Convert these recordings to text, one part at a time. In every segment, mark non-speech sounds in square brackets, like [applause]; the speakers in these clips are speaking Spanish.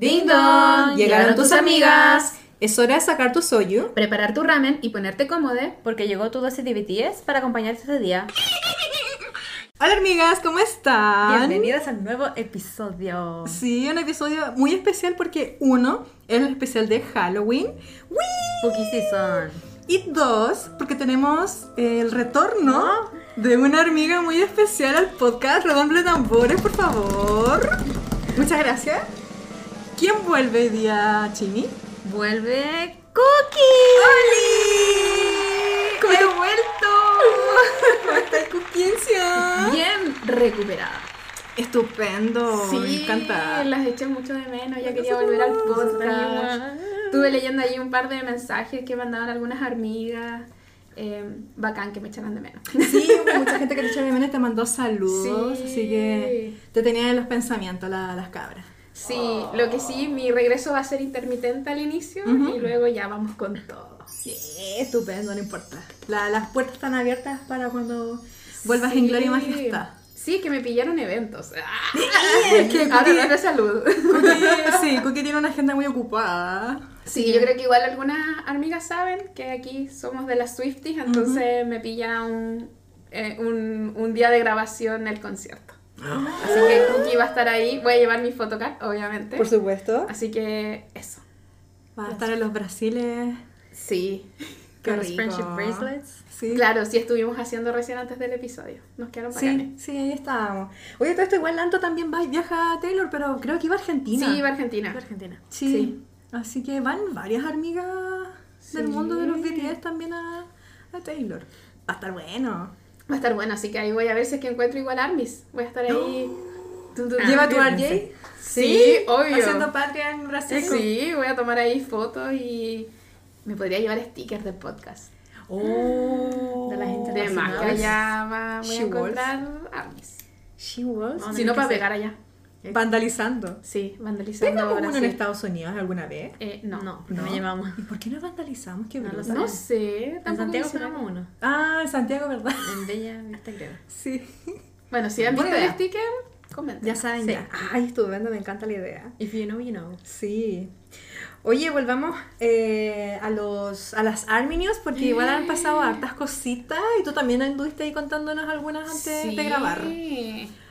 ¡Ding dong! Llegaron tus amigas. Es hora de sacar tu soyu. Preparar tu ramen y ponerte cómodo. Porque llegó tu dosis de BTS para acompañarte este día. Hola amigas, ¿cómo están? Bienvenidas al nuevo episodio. Sí, un episodio muy especial porque uno es el especial de Halloween. ¡Wii! Spooky Season. Y dos, porque tenemos el retorno de una amiga muy especial al podcast. Redoble tambores, por favor. Muchas gracias. ¿Quién vuelve hoy día, Chini? Vuelve Cookie. ¡Cookie! ¡He vuelto! [laughs] ¿Cómo Cookiencia? Bien recuperada. Estupendo, Sí, me encanta. las eché mucho de menos. Ya quería volver al podcast. Estuve leyendo ahí un par de mensajes que mandaban algunas amigas. Eh, bacán que me echaran de menos. Sí, mucha gente que te echó de menos te mandó saludos, [laughs] Sí. así que te tenía en los pensamientos la- las cabras. Sí, lo que sí, mi regreso va a ser intermitente al inicio Ujú. y luego ya vamos con todo. Sí, estupendo, no importa. La- las puertas están abiertas para cuando vuelvas Sí. en gloria y majestad. Sí, que me pillaron eventos. [laughs] ¡Ah! Es que Ahora no de salud. [laughs] Sí, Cookie tiene una agenda muy ocupada. Sí, yo creo que igual algunas amigas saben que aquí somos de las Swifties, entonces me pilla un, eh, un, un día de grabación el concierto. Así que Cookie va a estar ahí. Voy a llevar mi photocard, obviamente. Por supuesto. Así que eso. Va a estar en los Brasiles. Sí. Qué Con los rico. friendship bracelets. Sí. Claro, sí estuvimos haciendo recién antes del episodio. Nos quedaron Sí, bacanes. sí, ahí estábamos. Oye, todo esto igual Lanto también va, viaja a Taylor, pero creo que iba a Argentina. Sí, iba a Argentina. De Argentina. Sí. Sí. Así que van varias amigas del Sí. mundo de los BTS también a, a Taylor. Va a estar bueno. Va a estar bueno, así que ahí voy a ver si es que encuentro igual Armis. Voy a estar ahí. [gasps] Tum, ¿Lleva tu RJ? Sí, obvio. Haciendo patria en Brasil. Sí, voy a tomar ahí fotos y me podría llevar stickers del podcast. Oh. De la gente De más allá va, voy a She encontrar Armis. She was. Si no, para pegar allá. Vandalizando. Sí, vandalizando ¿Pegamos uno en. Estados Unidos alguna vez? Eh, no. No, no, me llevamos. ¿Y por qué no vandalizamos? Qué No. No sé. En Santiago pegamos uno. Ah, en Santiago, ¿verdad? En Bella Vista, creo. [laughs] Sí. Bueno, si han visto el sticker, comenten. Ya saben, Sí. ya. Ay, estupendo, me encanta la idea. If you know, you know. Sí. Oye, volvamos eh, a los a las Arminios porque igual han pasado hartas cositas y tú también anduviste ahí contándonos algunas antes de grabar.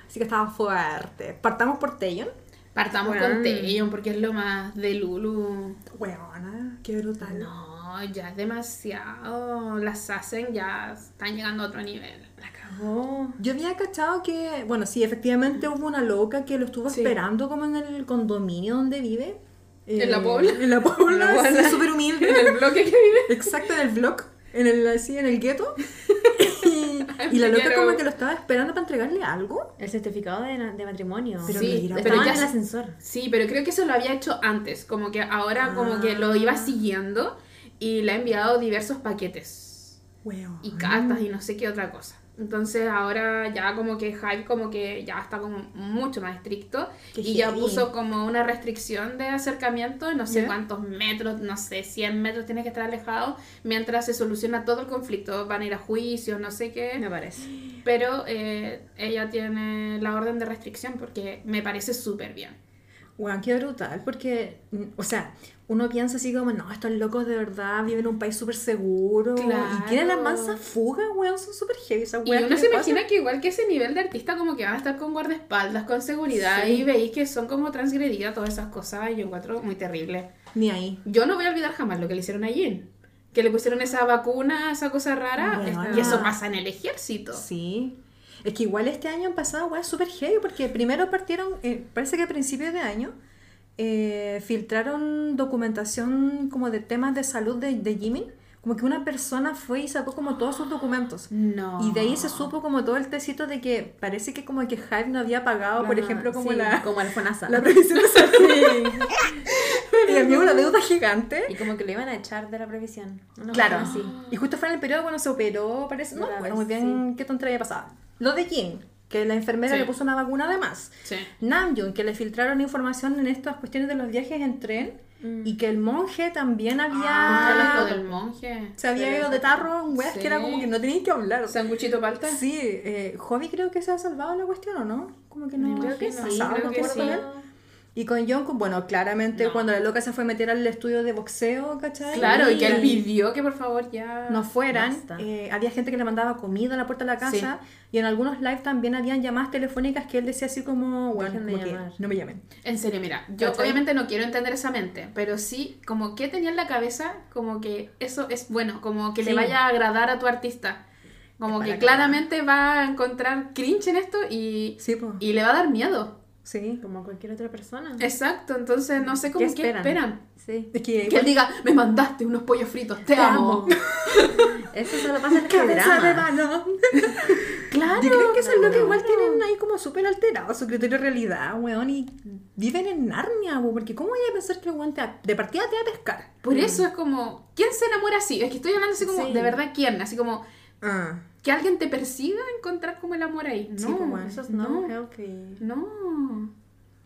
Así que estaba fuerte. Partamos por Taeyeon. Partamos Bueno. con Taeyeon porque es lo más de Lulu. Weona, qué brutal. No, ya es demasiado. Las hacen ya están llegando a otro nivel. La cagó. Yo había cachado que, bueno, sí, efectivamente hubo una loca que lo estuvo Sí. esperando como en el condominio donde vive. Eh, ¿En la Pobla? En la Pobla, [laughs] En la Pobla. sí, súper humilde. [laughs] En el bloque que vive. Exacto, en el vlog, en el, así, en el gueto. [laughs] y, la loca como que lo estaba esperando para entregarle algo. El certificado de, de matrimonio. Pero Sí, mira, pero ya en el ascensor. Sí, pero creo que eso lo había hecho antes. Como que ahora como que lo iba siguiendo y le ha enviado diversos paquetes. Y cartas y no sé qué otra cosa. Entonces ahora ya como que Hype como que ya está como mucho más estricto Qué y ya puso como una restricción de acercamiento, no sé cuántos metros, no sé, 100 metros tienes que estar alejado mientras se soluciona todo el conflicto, van a ir a juicio, no sé Me qué, parece. pero eh, ella tiene la orden de restricción porque me parece súper bien. Weón, qué brutal, porque, o sea, uno piensa así como, no, estos locos de verdad viven en un país súper seguro. Claro. Y tienen las mansas fugas, weón, son súper heavy esas Y weas. uno se imagina que igual que ese nivel de artista como que van a estar con guardaespaldas, con seguridad Sí. y veis que son como transgredidas todas esas cosas y yo encuentro muy terrible. Ni ahí. Yo no voy a olvidar jamás lo que le hicieron a Jin. Que le pusieron esa vacuna, esa cosa rara. Bueno. Y eso pasa en el ejército. Sí. Es que igual este año han pasado weas súper heavy, porque primero partieron, eh, parece que a principios de año, eh, filtraron documentación como de temas de salud de, de Jimin. Como que una persona fue y sacó como todos sus documentos. No. Y de ahí se supo como todo el tecito de que parece que como que Hype no había pagado, por La- ejemplo, como sí, la, Como el FONASA. la previsión de salud. [laughs] y había una deuda gigante. Y como que lo iban a echar de la previsión. Una Claro, así. Y justo fue en el periodo cuando se operó, parece. No, bueno, muy bien qué tontería pasaba. Lo de Jin, que la enfermera Sí. le puso una vacuna además. Sí. Namjoon, que le filtraron información en estas cuestiones de los viajes en tren. Mm. Y que el monje también había. Ah, lo del monje. se había ido de tarro en weas que era como que no tenían que hablar. Sanguchito palta. Sí, eh, Hobby creo que se ha salvado la cuestión, ¿o no? Como que no. Creo que sí, creo que sí. Y con Jungkook, bueno, claramente No. cuando la loca se fue a meter al estudio de boxeo, ¿cachai? Claro, y que él pidió que por favor ya no fueran, eh, había gente que le mandaba comida a la puerta de la casa y en algunos live también habían llamadas telefónicas que él decía así como, bueno, como que no me llamen. En serio, mira, yo ¿Cachai? obviamente no quiero entender esa mente, pero sí, como que tenía en la cabeza, como que eso es bueno, como que le Sí. vaya a agradar a tu artista. Como que claramente va a encontrar cringe en esto y, Sí, y le va a dar miedo. Sí. Como cualquier otra persona. Exacto, entonces no sé cómo ¿Qué qué esperan? esperan. Sí. Es que, Que él diga, me mandaste unos pollos fritos, te, amo. [laughs] Eso solo pasa en los cabeza de balón. [laughs] Claro. Yo creo que eso es lo que igual tienen ahí como súper alterado su criterio de realidad, weón, y viven en Narnia, weón, porque ¿cómo voy a pensar que el weón te va- de partida te va a pescar? Por eso es como, ¿quién se enamora así? Es que estoy hablando así como, Sí. de verdad, ¿quién? Así como, Ah, que alguien te persiga encontrar como el amor ahí. Sí, No, pues, bueno. Eso es no, no healthy. no.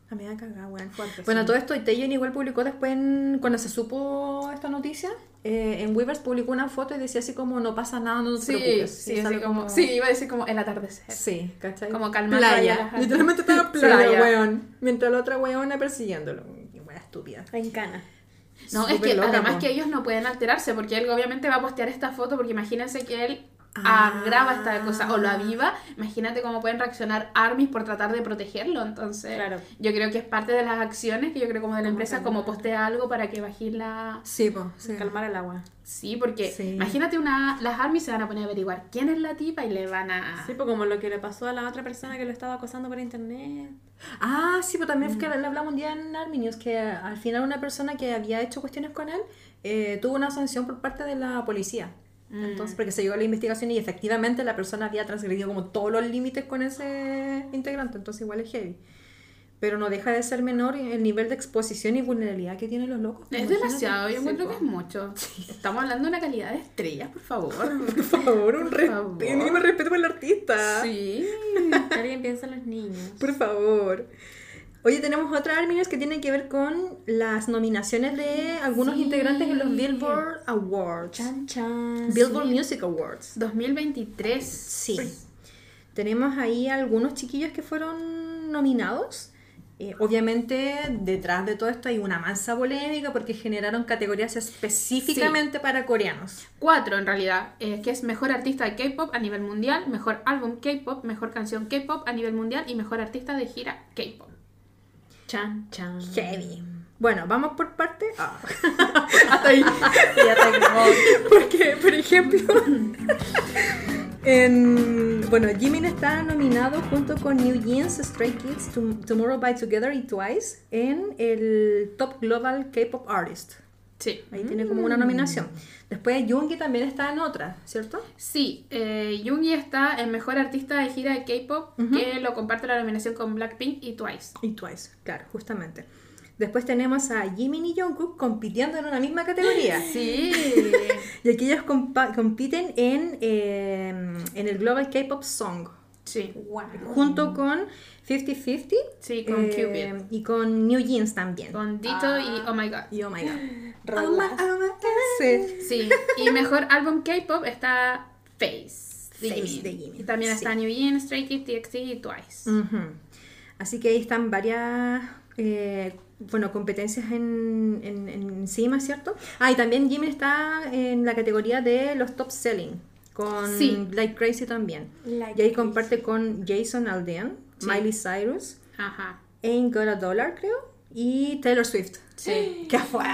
a mí me cagar, weón. Fuerte, Bueno, sí. todo esto, Taeyeon igual publicó después, en- cuando se supo esta noticia, eh, en Weavers publicó una foto y decía así como, no pasa nada, no te Sí, preocupes. sí, Y es así algo como, sí, iba a decir como el atardecer. Sí, ¿cachai? Como a Playa. almas. Literalmente estaba [laughs] playa, Playa. weón. Mientras la otra weona persiguiéndolo. Qué wea estúpida. En cana. No, es Súper que loca, además po. que ellos no pueden alterarse porque él obviamente va a postear esta foto porque imagínense que él Ah. agrava esta cosa o lo aviva. Imagínate cómo pueden reaccionar armies por tratar de protegerlo. Entonces, Claro. yo creo que es parte de las acciones que yo creo como de la Como empresa, calmar. como postea algo para que baje la... Sí, pues. Sí. Calmar el agua. Sí, porque Sí. imagínate una... Las armies se van a poner a averiguar quién es la tipa y le van a... Sí, pues como lo que le pasó a la otra persona que lo estaba acosando por internet. Ah, sí, pero también fue que le hablamos un día en Arminius que al final una persona que había hecho cuestiones con él eh, tuvo una sanción por parte de la policía. Mm. Entonces, porque se llegó a la investigación y efectivamente la persona había transgredido como todos los límites con ese integrante, entonces igual es heavy. Pero no deja de ser menor el nivel de exposición y vulnerabilidad que tienen los locos. Es demasiado, yo Sí, encuentro que es mucho. Estamos hablando de una calidad de estrella, por favor. [laughs] Por favor, un respeto, respeto por el artista. Sí. [laughs] Alguien piensa en los niños. Por favor. Oye, tenemos otra Arminius que tiene que ver con las nominaciones de algunos Sí. integrantes en los Billboard Awards. Chan, chan. Billboard sí. Music Awards. 2023. Sí. Tenemos ahí algunos chiquillos que fueron nominados. Eh, obviamente, detrás de todo esto hay una mansa polémica porque generaron categorías específicamente para coreanos. Cuatro en realidad, eh, que es mejor artista de K-pop a nivel mundial, mejor álbum K-pop, mejor canción K-pop a nivel mundial y mejor artista de gira K-pop. Chan, chan. Heavy. Bueno, vamos por parte. Ah. [laughs] Hasta ahí. [laughs] Ya tengo. Porque, por ejemplo, [laughs] en, bueno, Jimin está nominado junto con New Jeans, Stray Kids, Tom- Tomorrow by Together y Twice en el Top Global K-Pop Artist. Sí. Ahí tiene como una nominación. Después Yoongi también está en otra, ¿cierto? Sí, eh, Yoongi está en mejor artista de gira de K-pop, que lo comparte la nominación con Blackpink y Twice. Y Twice, claro, justamente. Después tenemos a Jimin y Jungkook compitiendo en una misma categoría. [gasps] Sí. [laughs] Y aquí ellos compa- compiten en, eh, en el Global K-Pop Song. Sí. Wow. junto con 50-50 Sí, con eh, Cupid. y con New Jeans también. Con Dito y Oh My God. Y oh my god. Oh my- oh my god. Sí. Sí, y mejor álbum K-pop está Face de Face Jimin. de Jimin, Y también sí. está New Jeans, Stray Kids, TXT y Twice. Ujú. Así que ahí están varias eh, bueno, competencias en, en- encima, ¿cierto? Ah, y también Jimin está en la categoría de los top selling. Con Sí. Like Crazy también. Like y ahí Crazy. comparte con Jason Aldean, Sí. Miley Cyrus, Ajá. Ain't Got a Dollar, creo, y Taylor Swift. Sí. [gasps] ¡Qué fuerte!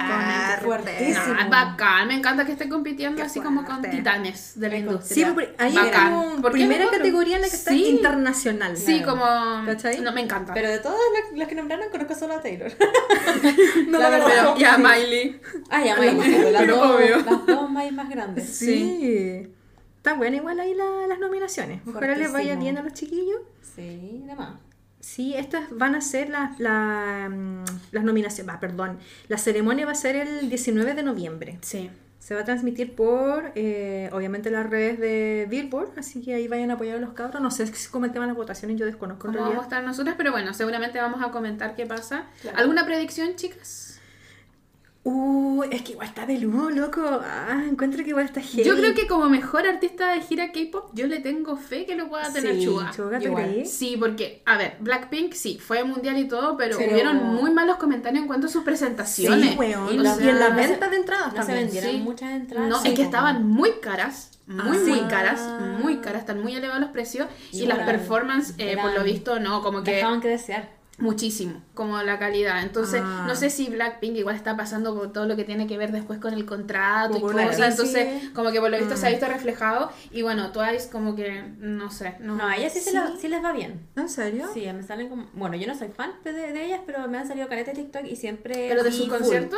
Fuertísimo. No, bacán, me encanta que estén compitiendo Qué así como con fuerte. titanes de la Sí, industria. Sí, porque ahí Bacán. es como ¿Por primera nosotros? categoría en la que está Sí. internacional. Sí, Claro. como... ¿Cachai? No, me encanta. Pero de todas las, las que nombraron, conozco solo a Taylor. [laughs] No, La la verdad. Pero, ya, Miley. Ah, ya, Miley, [laughs] las, Pero dos, obvio. las dos más, más grandes. Sí. Está buena igual ahí la- las nominaciones. Ojalá les vaya bien a los chiquillos. Sí, nada más. Sí, estas van a ser las, la- mm, las nominaciones. Va, perdón. La ceremonia va a ser el 19 de noviembre. Sí. Se va a transmitir por, eh, obviamente, las redes de Billboard. Así que ahí vayan a apoyar a los cabros. No sé si como el tema de las votaciones, yo desconozco en ¿Cómo vamos a realidad. estar nosotras? Pero bueno, seguramente vamos a comentar qué pasa. Claro. ¿Alguna predicción, chicas? Uh, es que igual está peludo, loco. Ah, encuentro que igual está heavy. Yo creo que como mejor artista de gira K-pop, yo le tengo fe que lo pueda tener Sí, Chuga. Suga, ¿te? Sí, porque, a ver, Blackpink sí, fue mundial y todo, pero, Pero- hubieron muy malos comentarios en cuanto a sus presentaciones. Sí, weón. Y Y, los- en la no se- venta de entradas No se también. vendieron sí. muchas entradas. No, Sí, es que estaban muy caras, muy, Ah, muy caras, muy caras, están muy elevados los precios. Y, Y las performances, eh, por lo visto, no, como que Dejaban que desear. Muchísimo, como la calidad. Entonces, Ah. no sé si Blackpink igual está pasando por todo lo que tiene que ver después con el contrato y cosas. crisis. Entonces, como que por lo visto se ha Mm. visto reflejado. Y bueno, Twice, como que, no sé, no. No, a ellas sí, Se Sí. la- sí les va bien. ¿En serio? Sí, me salen como... Bueno, yo no soy fan de, de ellas, pero me han salido caretas de TikTok y siempre... Pero de su full. concierto,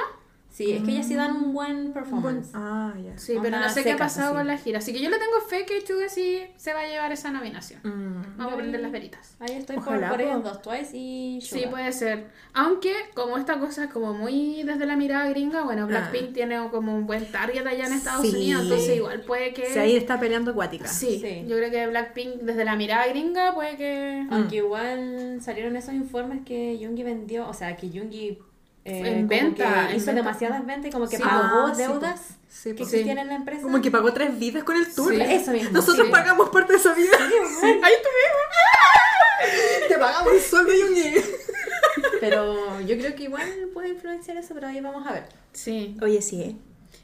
Sí, es que ellas sí dan un buen Un buen- performance. Ah, ya. sí, pero Onda no sé qué ha pasado con la gira. Así que yo le tengo fe que Chuga sí se va a llevar esa nominación. Mm. Vamos a prender las veritas. Ahí estoy por, Ojalá, por po. ellos dos, Twice y Sí, Suga. puede ser. Aunque, como esta cosa es como muy desde la mirada gringa, bueno, Blackpink tiene como un buen target allá en Estados Ah. Sí. Unidos, entonces igual puede que... Si ahí está peleando acuática. Sí, Sí. yo creo que Blackpink desde la mirada gringa puede que... Aunque igual salieron esos informes que Yoongi vendió, o sea, que Yoongi eh, En venta, en hizo venta. demasiadas ventas y como que Sí. pagó Ah, deudas. Sí, que existían en la empresa. Como que pagó tres vidas con el tour. Sí. Eso mismo. Nosotros Sí. pagamos parte de esa vida. [laughs] Ahí tuvimos. Te pagamos el sueldo y un Pero yo creo que igual puede influenciar eso, pero ahí vamos a ver. Sí. Oye, sí, eh.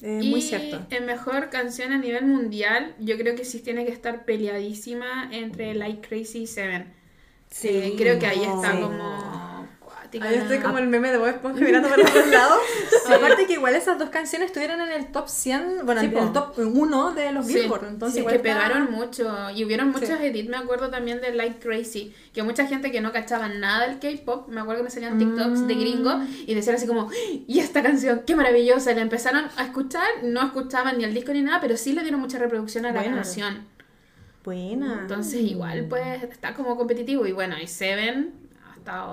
Eh, y muy cierto. en mejor canción a nivel mundial, yo creo que sí tiene que estar peleadísima entre Like Crazy y Seven. Sí. Eh, creo que ahí está Sí. como Ahí estoy como el meme de Bob Esponja mirando para los lados. [laughs] Aparte que igual esas dos canciones estuvieron en el top 100, bueno, Sí, en el top 1 de los Sí, Billboard. Entonces sí, que pegaron mucho y hubieron muchos Sí. edits, me acuerdo también de Like Crazy, que mucha gente que no cachaba nada del K-pop, me acuerdo que me salían TikToks de Mm. gringo y decían así como, y esta canción, qué maravillosa, la empezaron a escuchar, no escuchaban ni el disco ni nada, pero sí le dieron mucha reproducción a la canción. Buena. Entonces igual pues está como competitivo y bueno, y Seven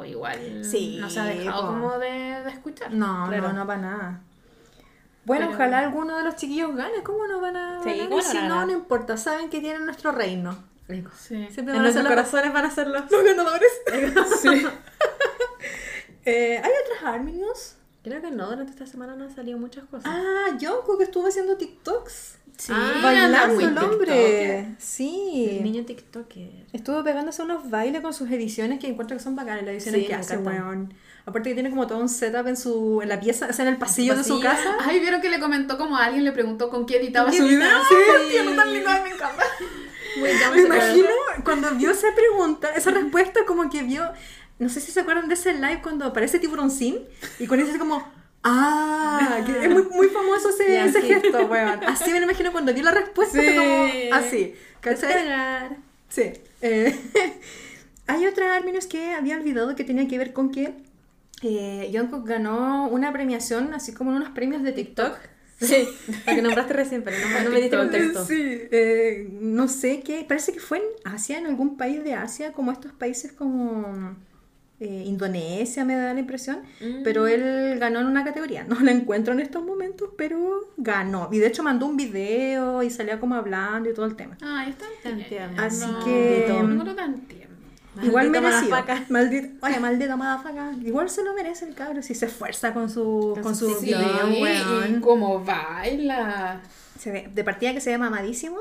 igual, Sí, no se ha dejado po. como de, de escuchar. No, Claro. no, no para nada. Bueno, Pero- ojalá alguno de los chiquillos gane. ¿Cómo no van a Sí, si no, no importa. Saben que tienen nuestro reino. Sí. Siempre En van a ser nuestros los, corazones van a ser los... los ganadores. [laughs] Sí. [laughs] Eh, ¿Hay otras Army News? Creo que no, durante esta semana no han salido muchas cosas. Ah, Jungkook estuvo haciendo TikToks. Sí, Ah, bailando el hombre. El Sí. niño TikToker. Estuvo pegándose unos bailes con sus ediciones que encuentro que son bacanas, las ediciones Sí, que hace, weón. Aparte que tiene como todo un setup en su en la pieza, o sea, en el pasillo, de su casa. Ay, vieron que le comentó como a alguien le preguntó con qué editaba ¿Qué su video. Sí, Sí. tío, no tan lindo, me encanta. Muy Me imagino cuando vio esa pregunta, esa respuesta, como que vio, no sé si se acuerdan de ese live cuando aparece Tiburón Sin y con eso es como, ah, que es muy, muy famoso ese, Ya, ese sí. gesto, weón. Así me lo imagino cuando vio la respuesta, Sí. fue como así, ¿cachai? Sí. Eh, [laughs] hay otra Arminus que había olvidado que tenía que ver con que eh, Jungkook ganó una premiación, así como unos premios de TikTok. Sí, [laughs] la que nombraste recién, pero no, no me diste contexto. Sí, eh, no sé qué, parece que fue en Asia, en algún país de Asia, como estos países como eh, Indonesia, me da la impresión, Mm. pero él ganó en una categoría, [laughs] no la encuentro en estos momentos, pero ganó, y de hecho mandó un video y salía como hablando y todo el tema. Ay, está Entiendo. Así no, que- No lo tan tierno. Igual merecido. Maldito, oye, maldita madafaca. Igual se lo merece el cabro si se esfuerza con su, con su Sí, video, y weón. como baila. Se ve, de partida que se ve mamadísimo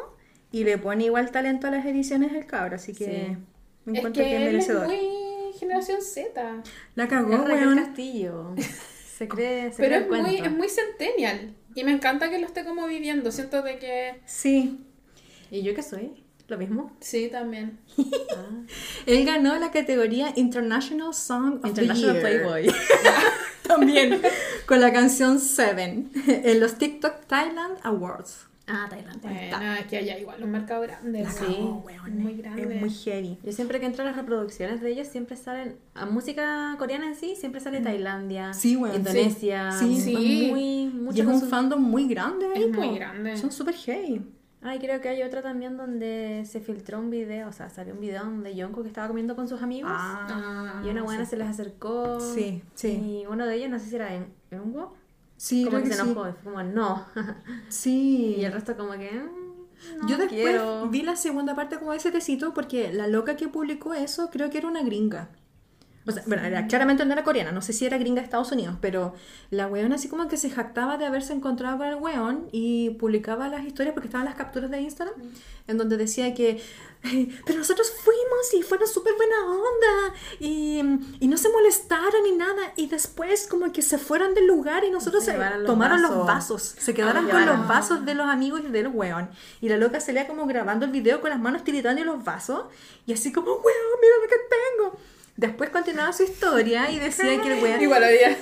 y le pone igual talento a las ediciones del cabro, así que Sí. me Es encuentro que, que es merecedor. muy generación Z. La cagó, Es Raquel. Castillo. Se cree, se [laughs] Pero cree es muy, es muy centennial. Y me encanta que lo esté como viviendo. Siento de que... Sí. ¿Y yo qué soy? ¿Lo mismo? Sí, también. Ah. Él ganó la categoría International Song of International the Year. Playboy. [laughs] También. con la canción Seven [laughs] en los TikTok Thailand Awards. Ah, Tailandia. Bueno, es que allá igual un mercado grande. La sí. weón. Muy Es grande. muy heavy. Yo siempre que entro a las reproducciones de ellos, siempre salen, a música coreana en sí, siempre sale Tailandia, Sí, weón, Indonesia, sí. Sí. Sí. muy, mucho y es un su- fandom muy grande ahí, Es muy po. grande. Son súper heavy. Ay, creo que hay otra también donde se filtró un video, o sea, salió un video donde Jungkook estaba comiendo con sus amigos Ah, y una buena se les acercó Sí, sí. y uno de ellos, no sé si era en Eungo, Sí, como que que se sí. enojó, fue como no, [laughs] Sí. y el resto como que "Mm, no Yo después quiero". vi la segunda parte como de ese tecito porque la loca que publicó eso creo que era una gringa. O sea, bueno, era- claramente no era coreana, no sé si era gringa de Estados Unidos, pero la weona así como que se jactaba de haberse encontrado con el weón y publicaba las historias porque estaban las capturas de Instagram, en donde decía que, "Ay, pero nosotros fuimos y fueron súper buena onda y, y no se molestaron ni nada y después como que se fueron del lugar y nosotros Se se- los tomaron los vasos. se quedaron Ah, con ya. los vasos de los amigos y del weón. Y la loca salía como grabando el video con las manos tiritando los vasos. Y así como, weón, mira lo que tengo. Después continuaba su historia y decía que el weón... Igual haría.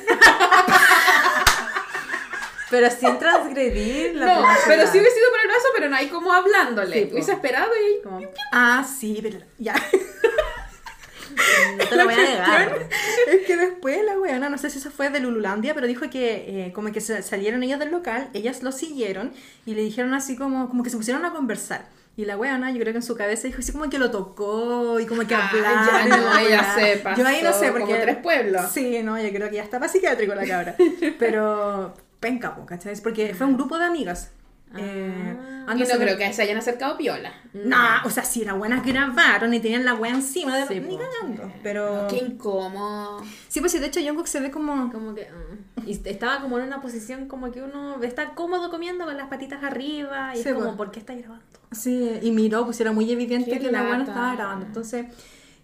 Pero sin transgredir la No, pero sí hubiese sido por el brazo, pero no hay como hablándole. Sí, hubiese esperado y. Como, no Ah, sí, pero ya. [laughs] te lo voy a negar. es que después la weona, no sé si eso fue de Lululandia, pero dijo que eh, como que salieron ellos del local, ellas lo siguieron y le dijeron así como, como que se pusieron a conversar. Y la weona, yo creo que en su cabeza dijo así como que lo tocó y como que Ah, ya no, la ella se pasó Yo ahí no sé, porque... como tres pueblos. Sí, no, yo creo que ya estaba psiquiátrico la cabra. [laughs] Pero penca, ¿cachai? Porque fue un grupo de amigas. Eh, Ah. Y antes no creo que se hayan acercado piola. No, o sea, si las buenas grabaron y tenían la wea encima de Sí, ni po. cagando. Pero. Qué incómodo. Sí, pues sí, de hecho Jungkook se ve como. Como que. mm. Y estaba como en una posición como que uno está cómodo comiendo con las patitas arriba. Y Sí, es como, pues. ¿por qué está grabando? Sí, y miró, pues era muy evidente Qué que la buena lata. estaba grabando. Entonces,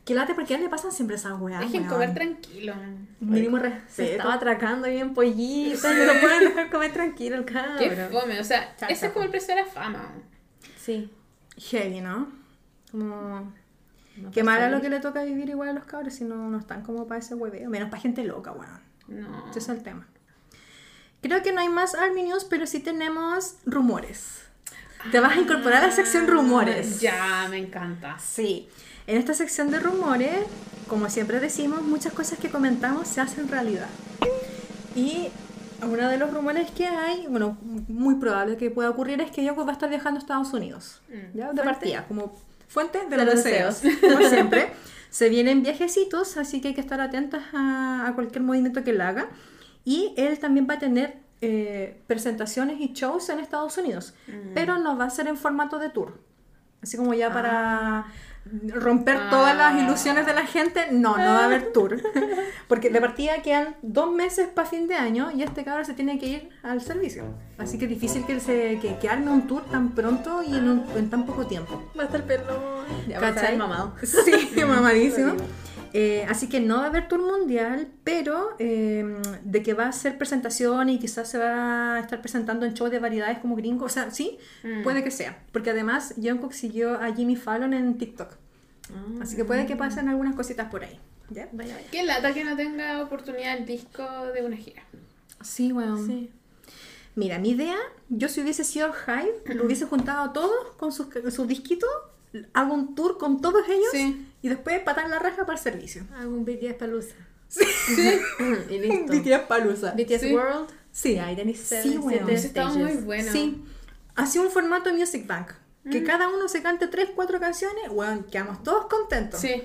qué late, porque a él le pasan siempre esas weas. Dejen weón. comer tranquilo. Mínimo Se respeto. estaba atracando bien pollito. [laughs] Y no lo pueden dejar comer tranquilo el Qué cabrón. fome. O sea, ese es como el precio de la fama. Sí. Heavy, ¿no? Como. No Qué mala lo que le toca vivir igual a los cabros si no, no están como para ese hueveo. Menos para gente loca, weón. No. Ese es el tema. Creo que no hay más Army News, pero sí tenemos rumores. Te vas a incorporar a la sección rumores. Ah, Ya, me encanta. Sí. En esta sección de rumores, como siempre decimos, muchas cosas que comentamos se hacen realidad. Y uno de los rumores que hay, bueno, muy probable que pueda ocurrir es que Yoko va a estar viajando a Estados Unidos. Mm. ¿Ya? De partida, como fuente de, De los los deseos. [laughs] Como siempre. [laughs] Se vienen viajecitos, así que hay que estar atentas a, a cualquier movimiento que él haga. Y él también va a tener eh, presentaciones y shows en Estados Unidos, pero no va a ser en formato de tour. Así como ya para romper todas las Ah. ilusiones de la gente, no, no va a haber tour. [laughs] Porque de partida quedan dos meses para fin de año y este cabrón se tiene que ir al servicio. Así que es difícil que, se, que, que arme un tour tan pronto y en, un- en tan poco tiempo. Va a estar pelón. Ya va a estar ¿Cachai? mamado. Sí, [laughs] mamadísimo. Eh, así que no va a haber tour mundial, pero eh, de que va a hacer presentación y quizás se va a estar presentando en shows de variedades como gringo, o sea, sí, Mm. puede que sea. Porque además Jungkook siguió a Jimmy Fallon en TikTok. Así que puede que pasen algunas cositas por ahí. ¿ya? Vaya, vaya. Qué lata que no tenga oportunidad el disco de una gira. Sí, bueno. Sí. Mira, mi idea, yo si hubiese sido Hive, lo hubiese juntado a todos con sus, sus disquitos, hago un tour con todos ellos Sí. y después patan la raja para el servicio. Hago un BTS Palusa. Sí. [laughs] [laughs] y listo. BTS Palusa. BTS Sí. World. Sí, ahí tenéis Seven, Sí. Ese estaba muy bueno. Sí. Así un formato Music Bank. Que cada uno se cante tres, cuatro canciones, weón, quedamos todos contentos. Sí.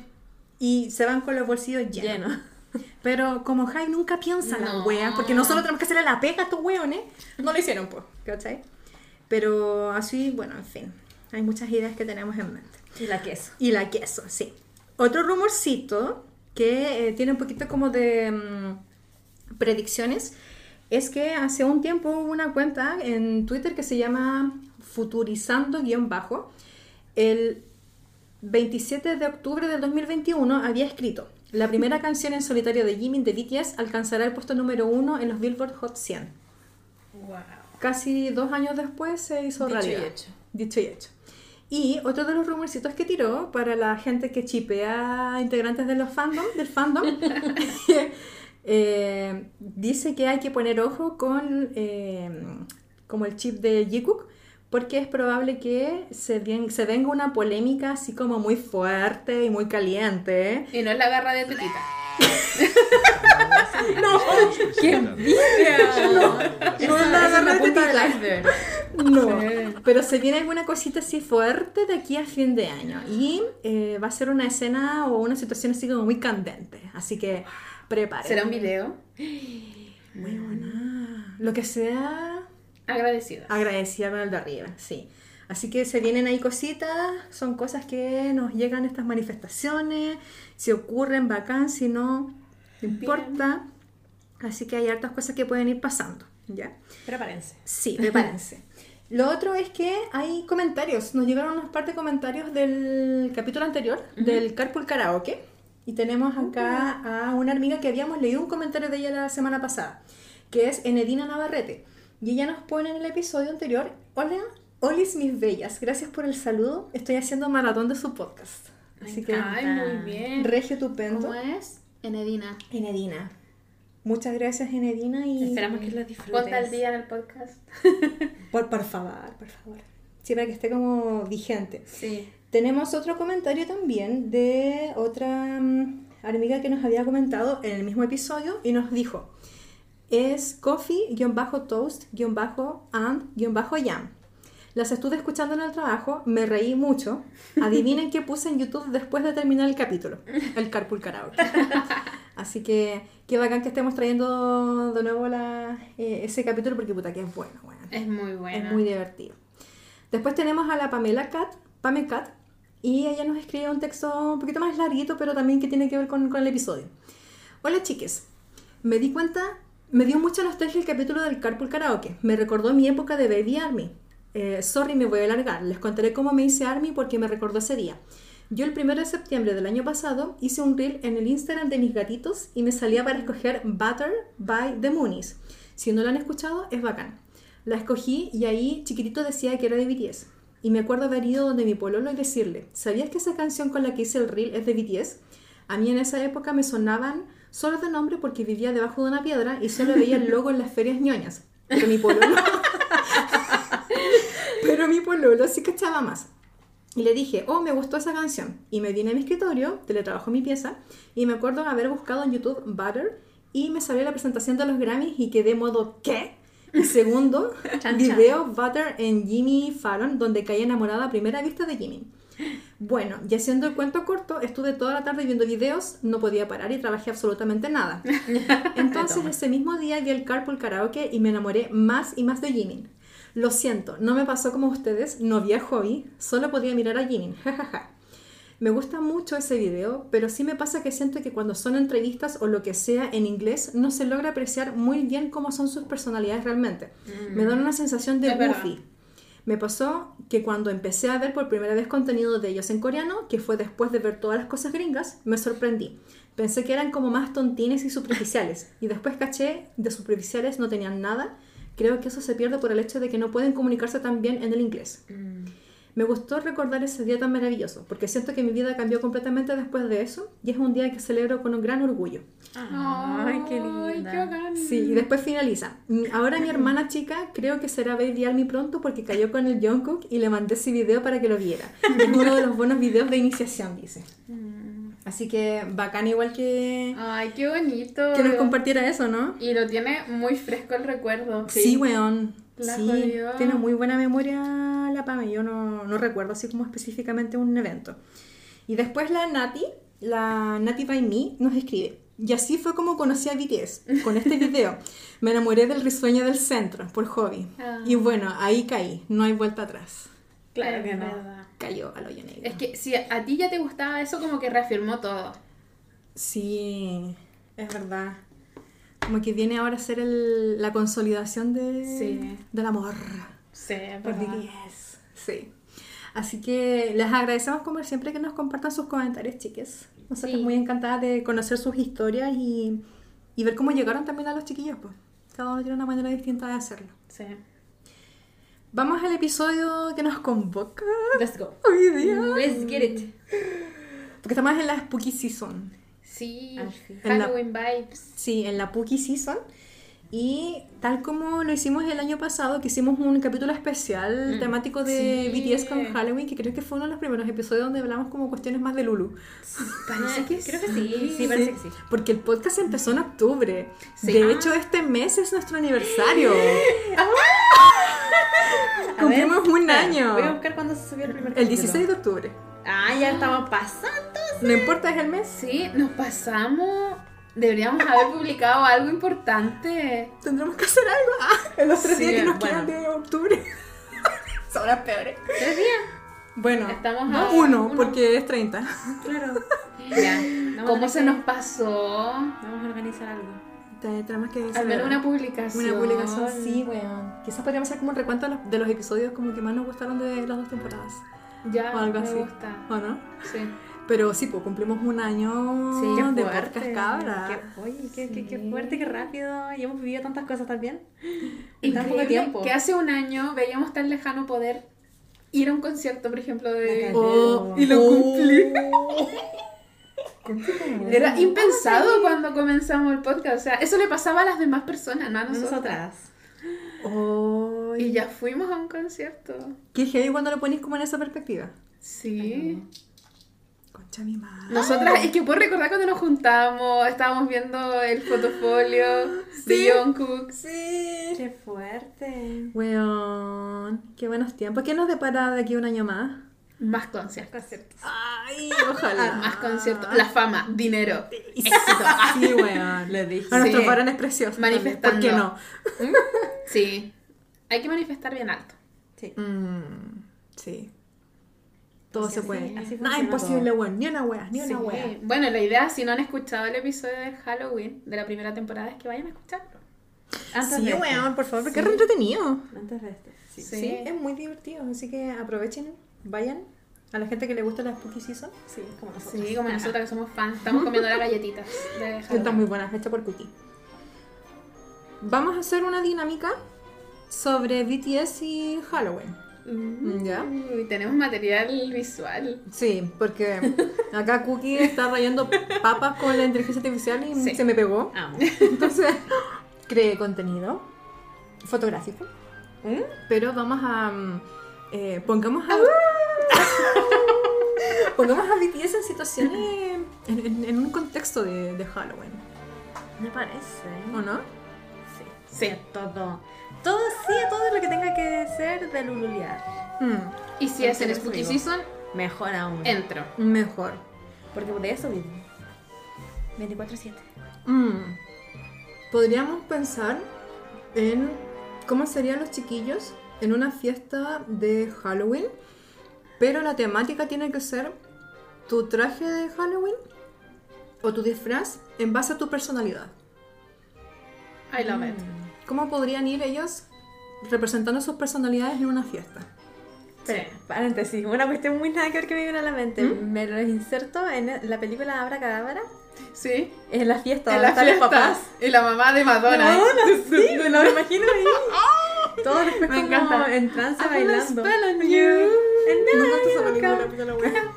Y se van con los bolsillos llenos. Lleno. [laughs] Pero como Hype nunca piensa No. weas, porque nosotros tenemos que hacerle la pega a estos weones, no lo hicieron, pues, ¿cachai? Pero así, bueno, en fin, hay muchas ideas que tenemos en mente. Y la queso. Y la queso, sí. Otro rumorcito que eh, tiene un poquito como de mm, predicciones es que hace un tiempo hubo una cuenta en Twitter que se llama Futurizando-Bajo. El 27 de octubre del 2021 había escrito la primera [laughs] canción en solitario de Jimin de BTS alcanzará el puesto número uno en los Billboard Hot 100. Wow. Casi dos años después se hizo Dicho y realidad. hecho. Dicho y hecho. Y otro de los rumorcitos que tiró para la gente que chipea integrantes de los fandom, del fandom, [laughs] eh, dice que hay que poner ojo con eh, como el chip de Jikook porque es probable que se venga una polémica así como muy fuerte y muy caliente. Y no es la garra de tetita. ¡No! ¡Qué envidia! No, no es punta del iceberg. No, Sí. pero se viene alguna cosita así fuerte de aquí a fin de año y eh, va a ser una escena o una situación así como muy candente, así que preparen. ¿Será un video? Muy buena. Lo que sea Agradecida. agradecida con el de arriba, sí. Así que se vienen ahí cositas, son cosas que nos llegan estas manifestaciones, si ocurren, bacán, si no, no importa. Así que hay hartas cosas que pueden ir pasando, ¿ya? Prepárense. Sí, prepárense. [laughs] Lo otro es que hay comentarios. Nos llegaron unos par de comentarios del capítulo anterior, del Carpool Karaoke. Y tenemos acá a una amiga que habíamos leído un comentario de ella la semana pasada, que es Enedina Navarrete. Y ella nos pone en el episodio anterior, hola, olis mis bellas, gracias por el saludo, estoy haciendo maratón de su podcast. Así que, Ay, muy bien. regio tupendo. ¿Cómo es? Enedina. Enedina. Muchas gracias, Enedina. Y Esperamos que lo disfrutes. Ponte al día en el podcast. [laughs] Por, por favor, por favor. Sí, para que esté como vigente. Sí. Tenemos otro comentario también de otra mm, amiga que nos había comentado en el mismo episodio y nos dijo, es coffee-toast-and-yam. Las estuve escuchando en el trabajo, me reí mucho. Adivinen qué puse en YouTube después de terminar el capítulo. El Carpool Karaoke. [laughs] Así que qué bacán que estemos trayendo de nuevo la, eh, ese capítulo porque puta que es bueno, bueno. Es muy buena. Es muy divertido. Después tenemos a la Pamela Cat, Pame Cat, y ella nos escribe un texto un poquito más larguito, pero también que tiene que ver con, con el episodio. Hola chiques, me di cuenta, me dio mucha nostalgia el capítulo del Carpool Karaoke. Me recordó mi época de Baby Army. Eh, sorry, me voy a alargar. Les contaré cómo me hice Army porque me recordó ese día. Yo el 1 de septiembre del año pasado hice un reel en el Instagram de mis gatitos y me salía para escoger Butter by The Moonies. Si no lo han escuchado, es bacán. La escogí y ahí chiquitito decía que era de BTS. Y me acuerdo haber ido donde mi pololo y decirle, ¿sabías que esa canción con la que hice el reel es de BTS? A mí en esa época me sonaban solo de nombre porque vivía debajo de una piedra y solo veía el logo en las ferias ñoñas. Pero mi pololo... [laughs] Pero mi pololo sí cachaba más. Y le dije, oh, me gustó esa canción. Y me vine a mi escritorio, teletrabajo mi pieza, y me acuerdo haber buscado en YouTube Butter y me salió la presentación de los Grammys y quedé modo, ¿qué? Y segundo, [laughs] Chan, chan. video Butter en Jimmy Fallon, donde caí enamorada a primera vista de Jimmy. Bueno, y haciendo el cuento corto, estuve toda la tarde viendo videos, no podía parar y trabajé absolutamente nada. [laughs] Entonces ese mismo día vi el Carpool Karaoke y me enamoré más y más de Jimin. Lo siento, no me pasó como ustedes, no había hobby, solo podía mirar a Jimin, [laughs] jajaja. Me gusta mucho ese video, pero sí me pasa que siento que cuando son entrevistas o lo que sea en inglés, no se logra apreciar muy bien cómo son sus personalidades realmente. Me dan una sensación de goofy. Me pasó que cuando empecé a ver por primera vez contenido de ellos en coreano, que fue después de ver todas las cosas gringas, me sorprendí. Pensé que eran como más tontines y superficiales, y después caché de superficiales no tenían nada. Creo que eso se pierde por el hecho de que no pueden comunicarse tan bien en el inglés. Me gustó recordar ese día tan maravilloso, porque siento que mi vida cambió completamente después de eso, y es un día que celebro con un gran orgullo. Ay, qué Ay, linda. Sí, y después finaliza. Mi- Ahora mi hermana chica creo que será Baby Army pronto porque cayó con el Jungkook y le mandé ese video para que lo viera. Es uno de los buenos videos de iniciación, dice. Así que bacán igual que, Ay, qué bonito. que nos compartiera eso, ¿no? Y lo tiene muy fresco el recuerdo. Sí, weón. La sí, jodió. tiene muy buena memoria la Pame. Yo no, no recuerdo así como específicamente un evento. Y después la Nati, la Nati by Me, nos escribe. Y así fue como conocí a BTS, con este [laughs] video. Me enamoré del risueño del centro, por hobby. Ah. Y bueno, ahí caí, no hay vuelta atrás. Claro Es que no. verdad. Cayó al hoyo negro. Es que si a a ti ya te gustaba eso, como que reafirmó todo. Sí, es verdad. Como que viene ahora a ser el- la consolidación de, Sí. del amor. Sí, es Por verdad. BTS. Sí. Así que les agradecemos como siempre que nos compartan sus comentarios, chiques. Nosotros Sí. muy encantadas de conocer sus historias y, y ver cómo llegaron también a los chiquillos. Pues. Cada uno tiene una manera distinta de hacerlo. Sí. Vamos al episodio que nos convoca Let's go. hoy día. Let's get it. Porque estamos en la Spooky Season. Sí, la- Halloween vibes. Sí, en la Pookie Season. Y tal como lo hicimos el año pasado, que hicimos un capítulo especial Mm, temático de sí. BTS con Halloween, que creo que fue uno de los primeros episodios donde hablamos como cuestiones más de Lulu. Parece que Creo que sí. Sí, parece que sí. Porque el podcast empezó en octubre. Sí. De Ah. hecho, este mes es nuestro aniversario. [laughs] [laughs] A Cumplimos un espera, año. Voy a buscar cuándo se subió el primer El capítulo. 16 de octubre. Ah, ya estamos pasando. No importa, es el mes. Sí, nos pasamos. Deberíamos haber publicado algo importante. Tendremos que hacer algo. Ah, en los tres Sí, días que nos bueno. quedan de octubre. [laughs] Son las peores. Tres días. Bueno, Estamos no, a uno, uno. porque es 30. [laughs] Claro. Ya. ¿Cómo se nos pasó? Vamos a organizar algo. Te- Tenemos que Al menos una publicación. Una publicación, sí, weón. Quizás podríamos hacer como un recuento de los, de los episodios como que más nos gustaron de las dos temporadas. Ya, O algo me así. gusta. ¿O no? Sí. Pero sí, pues cumplimos un año Qué de fuerte. podcast cabra. Qué, oye, qué, qué, qué Sí. fuerte, qué rápido. Y hemos vivido tantas cosas también. En tan poco tiempo. que hace un año veíamos tan lejano poder ir a un concierto, por ejemplo, de... Oh, Y lo cumplí. [laughs] Era Era impensado cuando comenzamos el podcast. O sea, eso le pasaba a las demás personas, no a nosotras. nosotras. Oh, Y ya fuimos a un concierto. Qué heavy cuando lo ponís como en esa perspectiva. Sí. Concha mi madre. Nosotras, es que puedo recordar cuando nos juntamos, estábamos viendo el fotofolio Sí. de Jungkook. Sí. Qué fuerte. Weón, qué buenos tiempos. ¿Qué nos depara de aquí un año más? Más conciertos. Conciertos. Ay, ojalá. Más conciertos. La fama, dinero. Sí, weón. Le dije. Sí. varones preciosos. también, Manifestando. ¿Por qué no? Sí. Hay que manifestar bien alto. Sí. Mm, sí. Todo Así- se puede. así Nada imposible, weón. Ni una wea, ni una Sí. wea. Bueno, la idea, si no han escuchado el episodio de Halloween de la primera temporada, es que vayan a escucharlo. Antes Sí, de este. weón, por favor, porque Sí. es re entretenido. Antes de este. Sí. Sí. Sí, es muy divertido. Así que aprovechen, vayan. A la gente que le gusta la Spooky Season. Sí, como nosotros. Sí, como nosotras que somos fans, estamos comiendo las galletitas de [laughs] Halloween. Están muy buenas, hecha por Cookie. Vamos a hacer una dinámica sobre BTS y Halloween. Mm, ¿Ya? Y tenemos material visual. Sí, porque [laughs] acá Cookie está rayando papas con la inteligencia artificial y Sí. se me pegó. Amo. [laughs] Entonces, creé contenido fotográfico. Pero vamos a. mm, eh, pongamos a. [laughs] pongamos a BTS en situaciones. En, en- en un contexto de, de Halloween. Me parece. ¿O no? Sí. Sí. Todo. Todo, sí, a todo lo que tenga que ser de lululear. Mm, Y si es Entonces, Spooky digo. Season, Mejor aún. entro. mejor. Porque de eso vivo. 24-7. Mm. Podríamos pensar en cómo serían los chiquillos en una fiesta de Halloween, pero la temática tiene que ser tu traje de Halloween o tu disfraz en base a tu personalidad. I love it. ¿Cómo podrían ir ellos representando sus personalidades en una fiesta? Espera, paréntesis, una cuestión muy nada que ver que me vino a la mente. Me lo inserto en la película Abra Cadabra. Sí. En la fiesta, En la fiesta. los papás. Y la mamá de Madonna. Madonna, sí, me lo imagino ahí. Todos después Me como encanta. en trance bailando. spell on you. And me gusta esa película, la.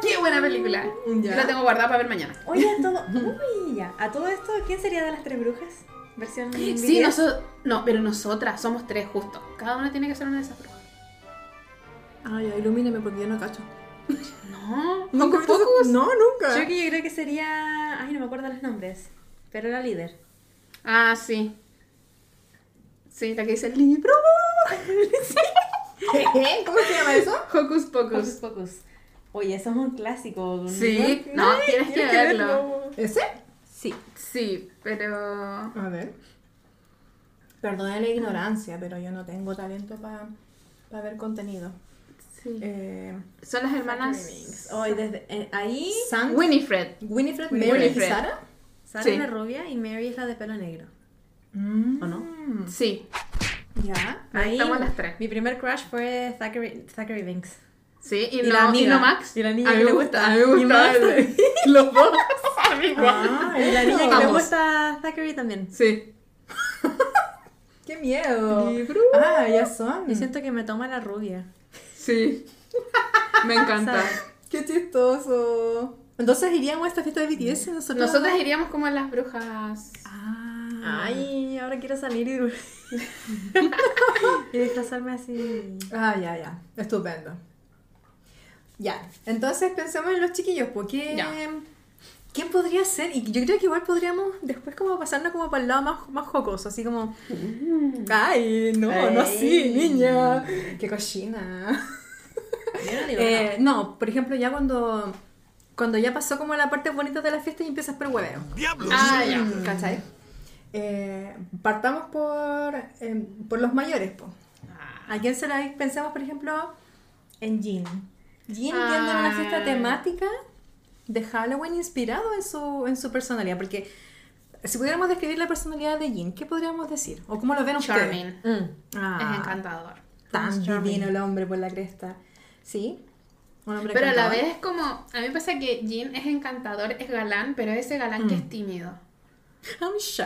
Qué buena película. Ya. Yo la tengo guardada para ver mañana. Oye, a todo, [laughs] uy, ya. A todo esto, ¿quién sería de las tres brujas? Versión Sí, nosotros. No, pero nosotras somos tres justo. Cada una tiene que ser una de esas brujas. Ay, ilumíneme porque yo no cacho. [laughs] No, [laughs] ¿Nunca ¿Hocus Pocus? No, nunca. Yo que yo creo que sería. Ay, no me acuerdo los nombres. Pero era líder. Ah, sí. Sí, la que dice el libro. ¿Cómo se llama eso? Hocus Pocus. Pocus Pocus. Oye, eso es un clásico. Sí, no, tienes que tienes verlo. ¿Ese? Sí. Sí, pero. A ver. Perdone la ignorancia, pero yo no tengo talento para ver contenido. Sí. Eh, Son las hermanas. Hoy desde eh, ahí Winifred. Winifred, Winifred. Mary y Sara. Sara Sí. es la rubia y Mary es la de pelo negro. Mm. ¿O no? Sí. Ya. Ahí estamos las tres. Mi primer crush fue Zachary, Zachary Binks. Sí, y, Y no, la amiga. y no Max. Y la niña a mí que me gusta. gusta. A mí me Y gusta. Max el- [laughs] Los dos. A mí igual. Ah, Y la niña que le gusta Zachary también. Sí. ¡Qué miedo! Libro. Ah, ya son. Yo siento que me toma la rubia. Sí. Me encanta. [laughs] ¡Qué chistoso! Entonces iríamos a esta fiesta de BTS nosotros. Nosotras iríamos como las brujas. Ah. Ay, ahora quiero salir y, [laughs] y disfrazarme así. Ah, ya, ya. Estupendo. Ya. Entonces pensemos en los chiquillos, porque. Ya. ¿Quién podría ser? Y yo creo que igual podríamos después como pasarnos como para el lado más, más jocoso, así como... ¡Ay, no, no así, niña! ¡Qué cochina! Yo no digo Eh, no, por ejemplo, ya cuando... Cuando ya pasó como la parte bonita de la fiesta y empiezas por hueveo. Ah, ya. ¿Cachai? Eh, partamos por, eh, por los mayores, po. Ah. ¿A quién será? Pensemos, por ejemplo, en Jean. Jean Ah. yendo a una fiesta temática de Halloween inspirado en su, en su personalidad. Porque si pudiéramos describir la personalidad de Jean, ¿qué podríamos decir? ¿O cómo lo ven ustedes? Charming. Mm. Ah, Es encantador. Tan divino el hombre por la cresta. ¿Sí? Un hombre Pero a la encantador. vez es como, a mí me pasa que Jean es encantador, es galán, pero es ese galán que Mm. es tímido. I'm shy.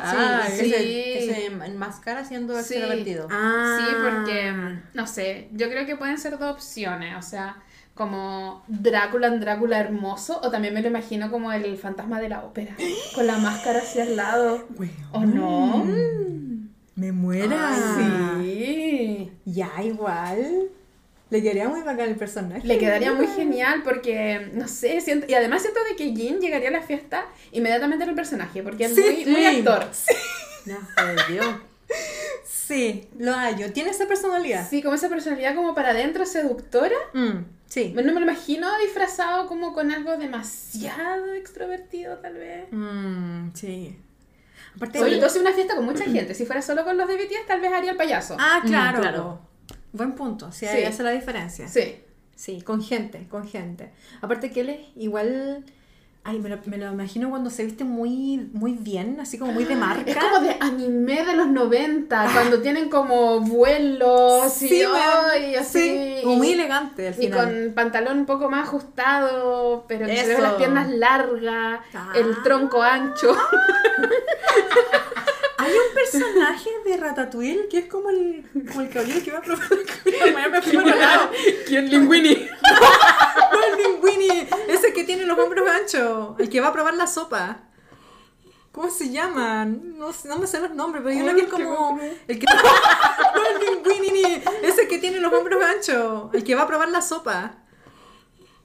Sí, sí. que se, que enmascara siendo Sí. extrovertido. Ah. Sí, porque, no sé, yo creo que pueden ser dos opciones, o sea, como Drácula en Drácula hermoso, o también me lo imagino como el fantasma de la ópera, con la máscara hacia el lado. ¿O no? Me muera. Sí. Ya, igual. Le quedaría muy bacán el personaje. Le quedaría muy genial porque, no sé, siento, y además siento de que Jean llegaría a la fiesta inmediatamente en el personaje, porque es Sí, muy, muy sí. actor. No, jodió. Sí, lo hallo. Tiene esa personalidad. Sí, como esa personalidad como para adentro seductora. Mm, sí. No me lo imagino disfrazado como con algo demasiado extrovertido, tal vez. Mm, sí. Aparte Sobre todo si una fiesta con mucha gente. Si fuera solo con los de BTS, tal vez haría el payaso. Ah, claro. Mm, claro. Buen punto. Sí, Sí. ahí hace la diferencia. Sí. Sí, con gente, con gente. Aparte que él es igual... Ay, me lo, me lo imagino cuando se viste muy, muy bien, así como muy de marca. [gasps] Es como de anime de los 90, cuando tienen como vuelos y, Sí, ay, así. Sí, muy elegante al Y final. con pantalón un poco más ajustado, pero que se las piernas largas, Ah. el tronco ancho. [laughs] Hay un personaje de Ratatouille que es como el, como el caballero que va a probar la lado. ¿Quién Linguini? No, el Linguini, ese que tiene los hombros anchos, el que va a probar la sopa. ¿Cómo se llaman? No, no me sé los nombres, pero hay uno que es como. El que. [laughs] No, el Linguini, ese que tiene los hombros anchos, el que va a probar la sopa.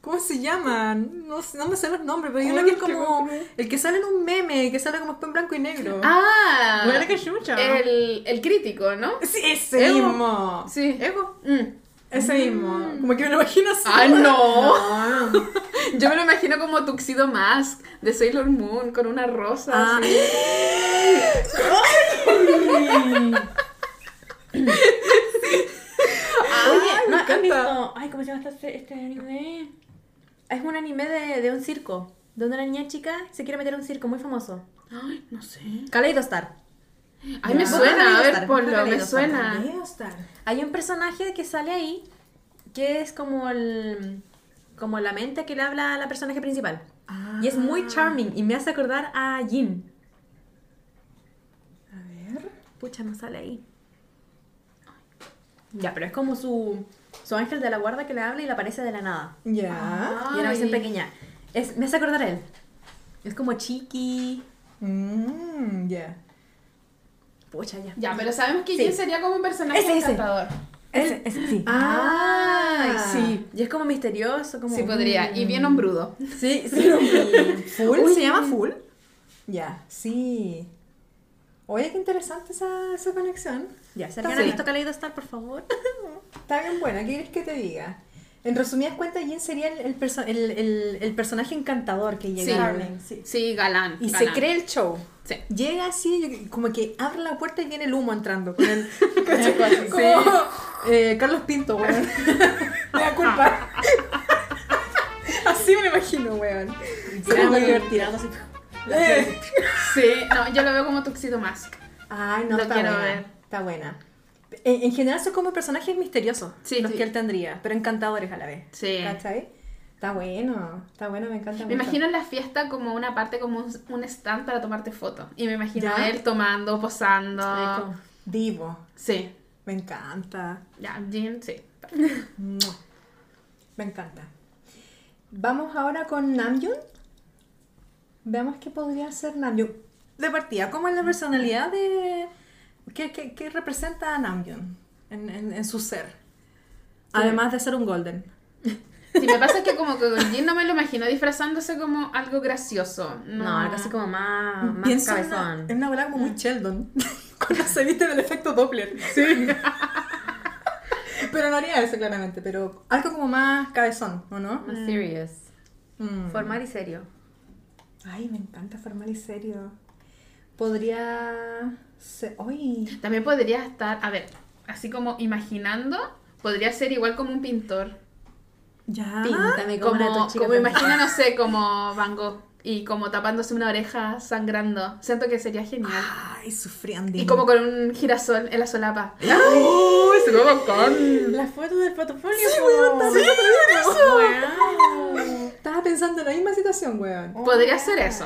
¿Cómo se llaman? No, me sé los nombres, pero hay uno que es como. El que sale en un meme, que sale como en blanco y negro. Ah, Bueno, que chucha. el, el crítico, ¿no? Sí, ese mismo. Sí. Ego. Mm. Ese mismo. Como que me lo imagino así. Ah, no. [laughs] Yo me lo imagino como Tuxedo Mask de Sailor Moon con una rosa. Ah. así. [laughs] Oye, ¿no encanta. visto? Ay, ¿cómo se llama este, este anime? Es un anime de, de un circo. Donde una niña chica se quiere meter a un circo muy famoso. Ay, no sé. Kaleidostar. Ay, me suena, a ver, ponlo, me Kaleidostar. suena. Hay un personaje que sale ahí que es como el como la mente que le habla a la personaje principal. Y es muy charming y me hace acordar a Jin. A ver. Pucha, no sale ahí. Ya, pero es como su, su ángel de la guarda que le habla y le aparece de la nada. Ya. Y una versión pequeña. Es, me hace acordar a él. Es como chiqui. Mm, ya. Pucha, ya. Ya, pero sabemos que Sí. Jin sería como un personaje Ese, encantador. Ese, ese, sí. Ah. Ay, sí. Y es como misterioso, como... Sí podría. Y bien hombrudo. Sí, sí. [laughs] ¿Full? Uy. ¿Se llama Full? Ya, sí. Oye, qué interesante esa, esa conexión. Ya, si alguien ha visto Kaleidostar, por favor. [laughs] Está bien buena, ¿qué quieres que te diga? En resumidas cuentas, Jin sería el, el, perso- el- personaje encantador que llega Sí. a sí. Sí, galán. Y se cree el show. Sí. Llega así, como que abre la puerta y viene el humo entrando. Con el, [laughs] [laughs] como eh, Carlos Pinto, weón. Me da culpa. así me lo imagino, weón. Sería muy divertido. Eh. Sí, no, yo lo veo como Tuxedo Mask. Ay, no, Lo quiero ver. Está buena. En, en general son como personajes misteriosos Sí, los sí. que él tendría, pero encantadores a la vez. Sí. ¿Cachai? Está bueno, está bueno, me encanta Me mucho. imagino en la fiesta como una parte, como un, un stand para tomarte fotos. Y me imagino ¿Ya? a él tomando, posando. Rico. Divo, Sí. me encanta. Ya, sí. Me encanta. Vamos ahora con Namjoon. Veamos qué podría ser Namjoon. De partida, ¿cómo es la personalidad de... ¿Qué, qué- qué representa a Namjoon en, en- en su ser? Además de ser un golden. Sí, me pasa que como que Jin no me lo imagino disfrazándose como algo gracioso. No, No, algo así como más, más Pienso cabezón. en una bola como muy Sheldon. Cuando se viste del efecto Doppler. Sí. [laughs] pero no haría eso claramente, pero algo como más cabezón, ¿o no? Más serious. Mm. Formal y serio. Ay, me encanta formal y serio. podría También podría estar, a ver, así como imaginando, podría ser igual como un pintor. Ya. Píntame como, Como, como imagina, no sé, [laughs] como Van Gogh. Y como tapándose una oreja sangrando. Siento que sería genial. Ay, sufriendo. Y como con un girasol en la solapa. ¡Uy! Se ve bacán. La foto del portafolio. Sí, weón, también eso. Weón. Estaba pensando en la misma situación, weón. Podría ser eso.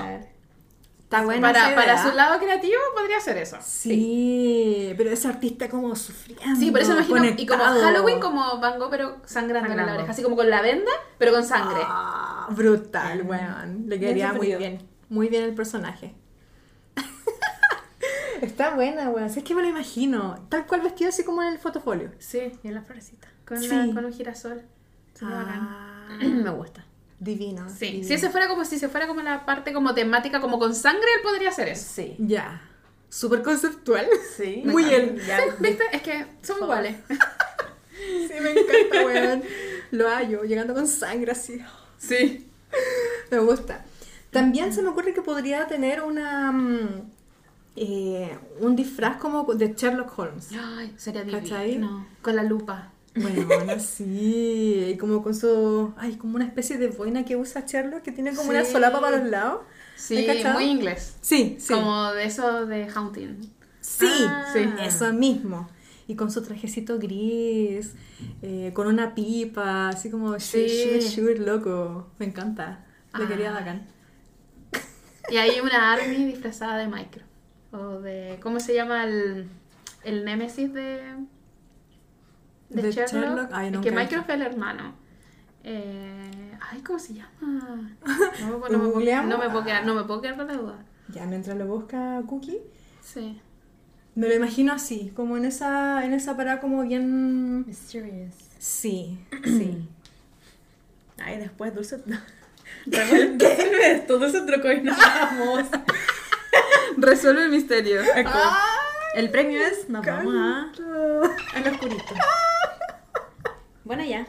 Está buena Para, esa para su lado creativo podría ser eso. Sí, pero ese artista como sufriendo. Sí, por eso me imagino. Y como. Halloween, como Van Gogh, pero sangrando en la oreja. Así como con la venda, pero con sangre. Ah, brutal, weón. Le quedaría muy bien. Muy bien el personaje. [laughs] Está buena, weón. Si es que me lo imagino. Tal cual vestido así como en el fotofolio. Sí, Y en la florecita. con, Sí. con un girasol. Ah, [clears throat] Me gusta. Divino. Sí, divino. si ese fuera como si se fuera como la parte como temática, como con sangre, él podría hacer eso. Sí. Ya. Súper conceptual. Sí. [laughs] Muy él. ¿Viste? Es que son iguales. [laughs] Sí, me encanta, weón. [laughs] Lo hallo, llegando con sangre así. Sí. Me gusta. También se me ocurre que podría tener una. mm, eh, un disfraz como de Sherlock Holmes. Ay, sería ¿Cachai? divino. Con la lupa. Bueno, bueno, sí. Y como con su. Ay, como una especie de boina que usa Sherlock que tiene como una solapa para los lados. Sí, muy inglés. Sí, sí. Como de eso de Haunting. Sí, Ah. Sí. eso mismo. Y con su trajecito gris, eh, con una pipa, así como Sí. shoot, shoot, loco. Me encanta. Le Ah. quería bacán. Y hay una Army disfrazada de Micro. O de. ¿Cómo se llama el, el némesis de. De, ¿De Sherlock? Sherlock? Ay, es nunca que fue el hermano. Eh, ay, ¿cómo se llama? No, me [laughs] puedo- no, me, no me puedo quedar, no me puedo quedar con la duda. Ya, mientras lo busca Cookie, Sí. me lo imagino así, como en esa, en esa parada como bien... Mysterious. Sí, [clears throat] sí. Ay, después dulce. ¿Qué? [laughs] Esto, dulce truco y nos vamos. [laughs] Resuelve el misterio. El premio es. Nos vamos a. Al oscurito. Bueno, ya.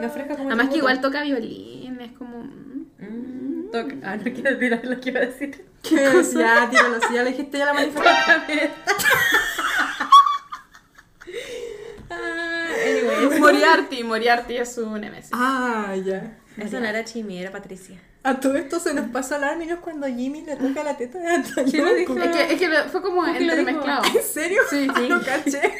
Me ofrezco como. Además que igual toca violín, es como... Mm, toca. Ah, no quiero tirar lo que iba a decir. ¿Qué [laughs] cosa? Ya, tíralo, si ya le dijiste ya la manifestación. [laughs] Ah, anyways. Moriarty, Moriarty es su némesis. Ah, ya. Eso no era Chimi, era Patricia. A todo esto se nos pasa al menos cuando Jimmy le toca la teta de Antonio. Es que, es que fue como entremezclado. ¿En serio? Sí, Ah, No caché.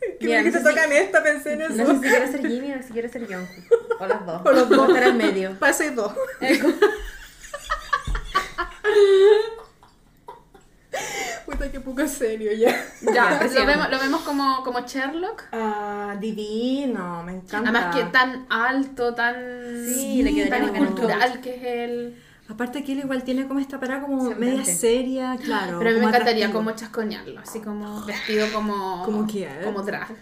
[laughs] Que Mira, no dijiste sé si- tocan esta, pensé en No eso. sé si quiero ser Jimmy o si quiero ser Jungkook. O las dos. O los dos. Estar al medio. [laughs] Pase dos. [laughs] Puta, qué poco serio ya. Ya, lo vemos, lo vemos como, como Sherlock. Ah, divino, me encanta. Además que tan alto, tan, Sí, le quedaría tan bacán. escultural que es él. Aparte que él igual tiene como esta parada como media seria, claro. Pero a mí me encantaría atractivo. como chascoñarlo, así como vestido como... [laughs] ¿Como quién? Como drag. [laughs]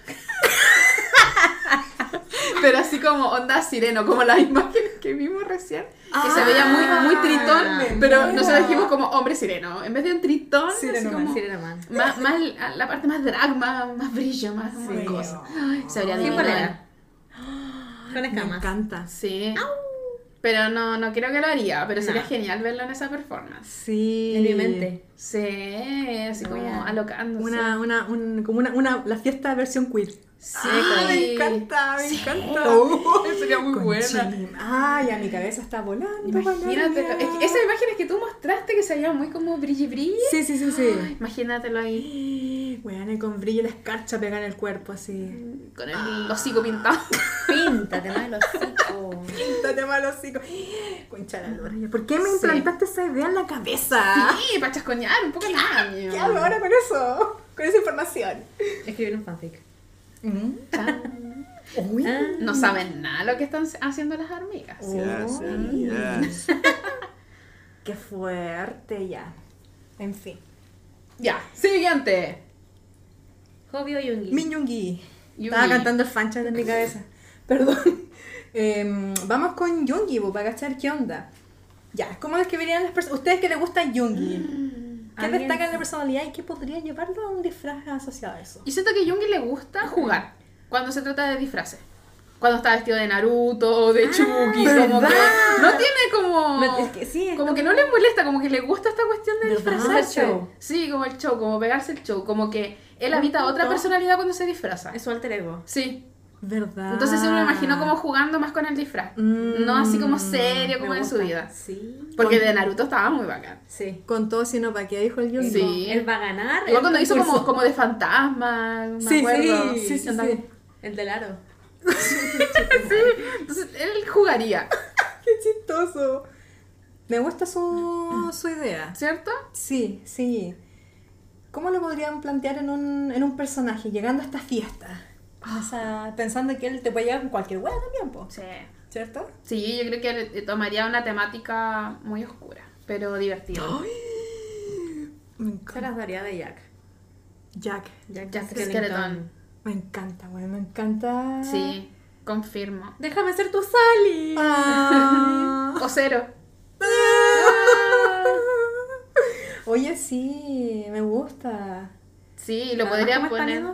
Pero así como onda sireno, como las imágenes que vimos recién. Que se veía muy, muy tritón, me pero muero. nosotros dijimos como hombre sireno. En vez de un tritón, Sireno man, como... Sirena Man. Más, más la parte más drag, más, más brillo, más, más Sí. cosa. Ay, se vería. Con Me escamas. encanta. Sí. Pero no, no creo que lo haría, pero sería genial verlo en esa performance. Sí. En mi mente. Sí, así como Bueno. alocándose. Una, una, un, como una, una, la fiesta versión queer. Sí. Ah, me encanta, me encanta. sería muy buena. Conchín. Ay, a mi cabeza está volando. Imagínate, volando. es que esas imágenes que tú mostraste que se veían muy como brilli brilli. Sí, sí, sí, sí. Imagínatelo ahí, [gasps] Weón, con brillo y la escarcha pega en el cuerpo así. con el hocico pintado. Píntate, el hocico. [laughs] Píntate mal hocico. Concha la lora. ¿Por qué me Sí. implantaste esa idea en la cabeza? Sí, para chascoñar un poco el año. ¿Qué hago ahora con eso? Con esa información. Escribir un fanfic. Uy. Ah. No saben nada lo que están haciendo las hormigas. Yes, [laughs] yes. Qué fuerte ya. En fin. Ya, siguiente. Hobby o Yungi. Min Yoongi. Yoongi. Estaba cantando el fanchat en mi cabeza. [laughs] Perdón. Em, vamos con Yoongi, po, para cachar qué onda. Ya, ¿cómo describirían las personas? ¿Ustedes que les gusta Yoongi? ¿Qué alguien- destacan de la personalidad y qué podría llevarlo a un disfraz asociado a eso? Yo siento que a Jungi le gusta jugar cuando se trata de disfraces. cuando está vestido de Naruto o de Chucky, como que ¿verdad? no tiene como... Es que sí, es como que no le molesta, como que le gusta esta cuestión de ¿Verdad? disfrazarse. El show. Sí, como el show, como pegarse el show, como que él habita punto. otra personalidad cuando se disfraza. Es su alter ego. Sí, ¿Verdad? entonces yo me imagino como jugando más con el disfraz, Mm, no así como serio como en su vida. Sí. Porque de Naruto estaba muy bacán. Sí. Con todo, sino para qué dijo el Yungi. Sí. Él va a ganar. Igual cuando hizo como, como de fantasma, me Sí, acuerdo. sí, sí, sí, sí. El del aro. [laughs] Entonces él jugaría, [laughs] Qué chistoso. Me gusta su, su idea. ¿cierto? Sí, sí. ¿Cómo lo podrían plantear en un, en un personaje llegando a esta fiesta? O sea, pensando que él te puede llegar con cualquier hueá también, po, Sí. ¿cierto? Sí, yo creo que tomaría una temática muy oscura, pero divertida. Me Se encanta. las daría de Jack. Jack. Jack, Jack. Skeleton. Me encanta, güey, me encanta. Sí, confirmo. Déjame ser tu Sally. Ah. [laughs] O cero. Oye, sí, me gusta. Sí, lo podría poner.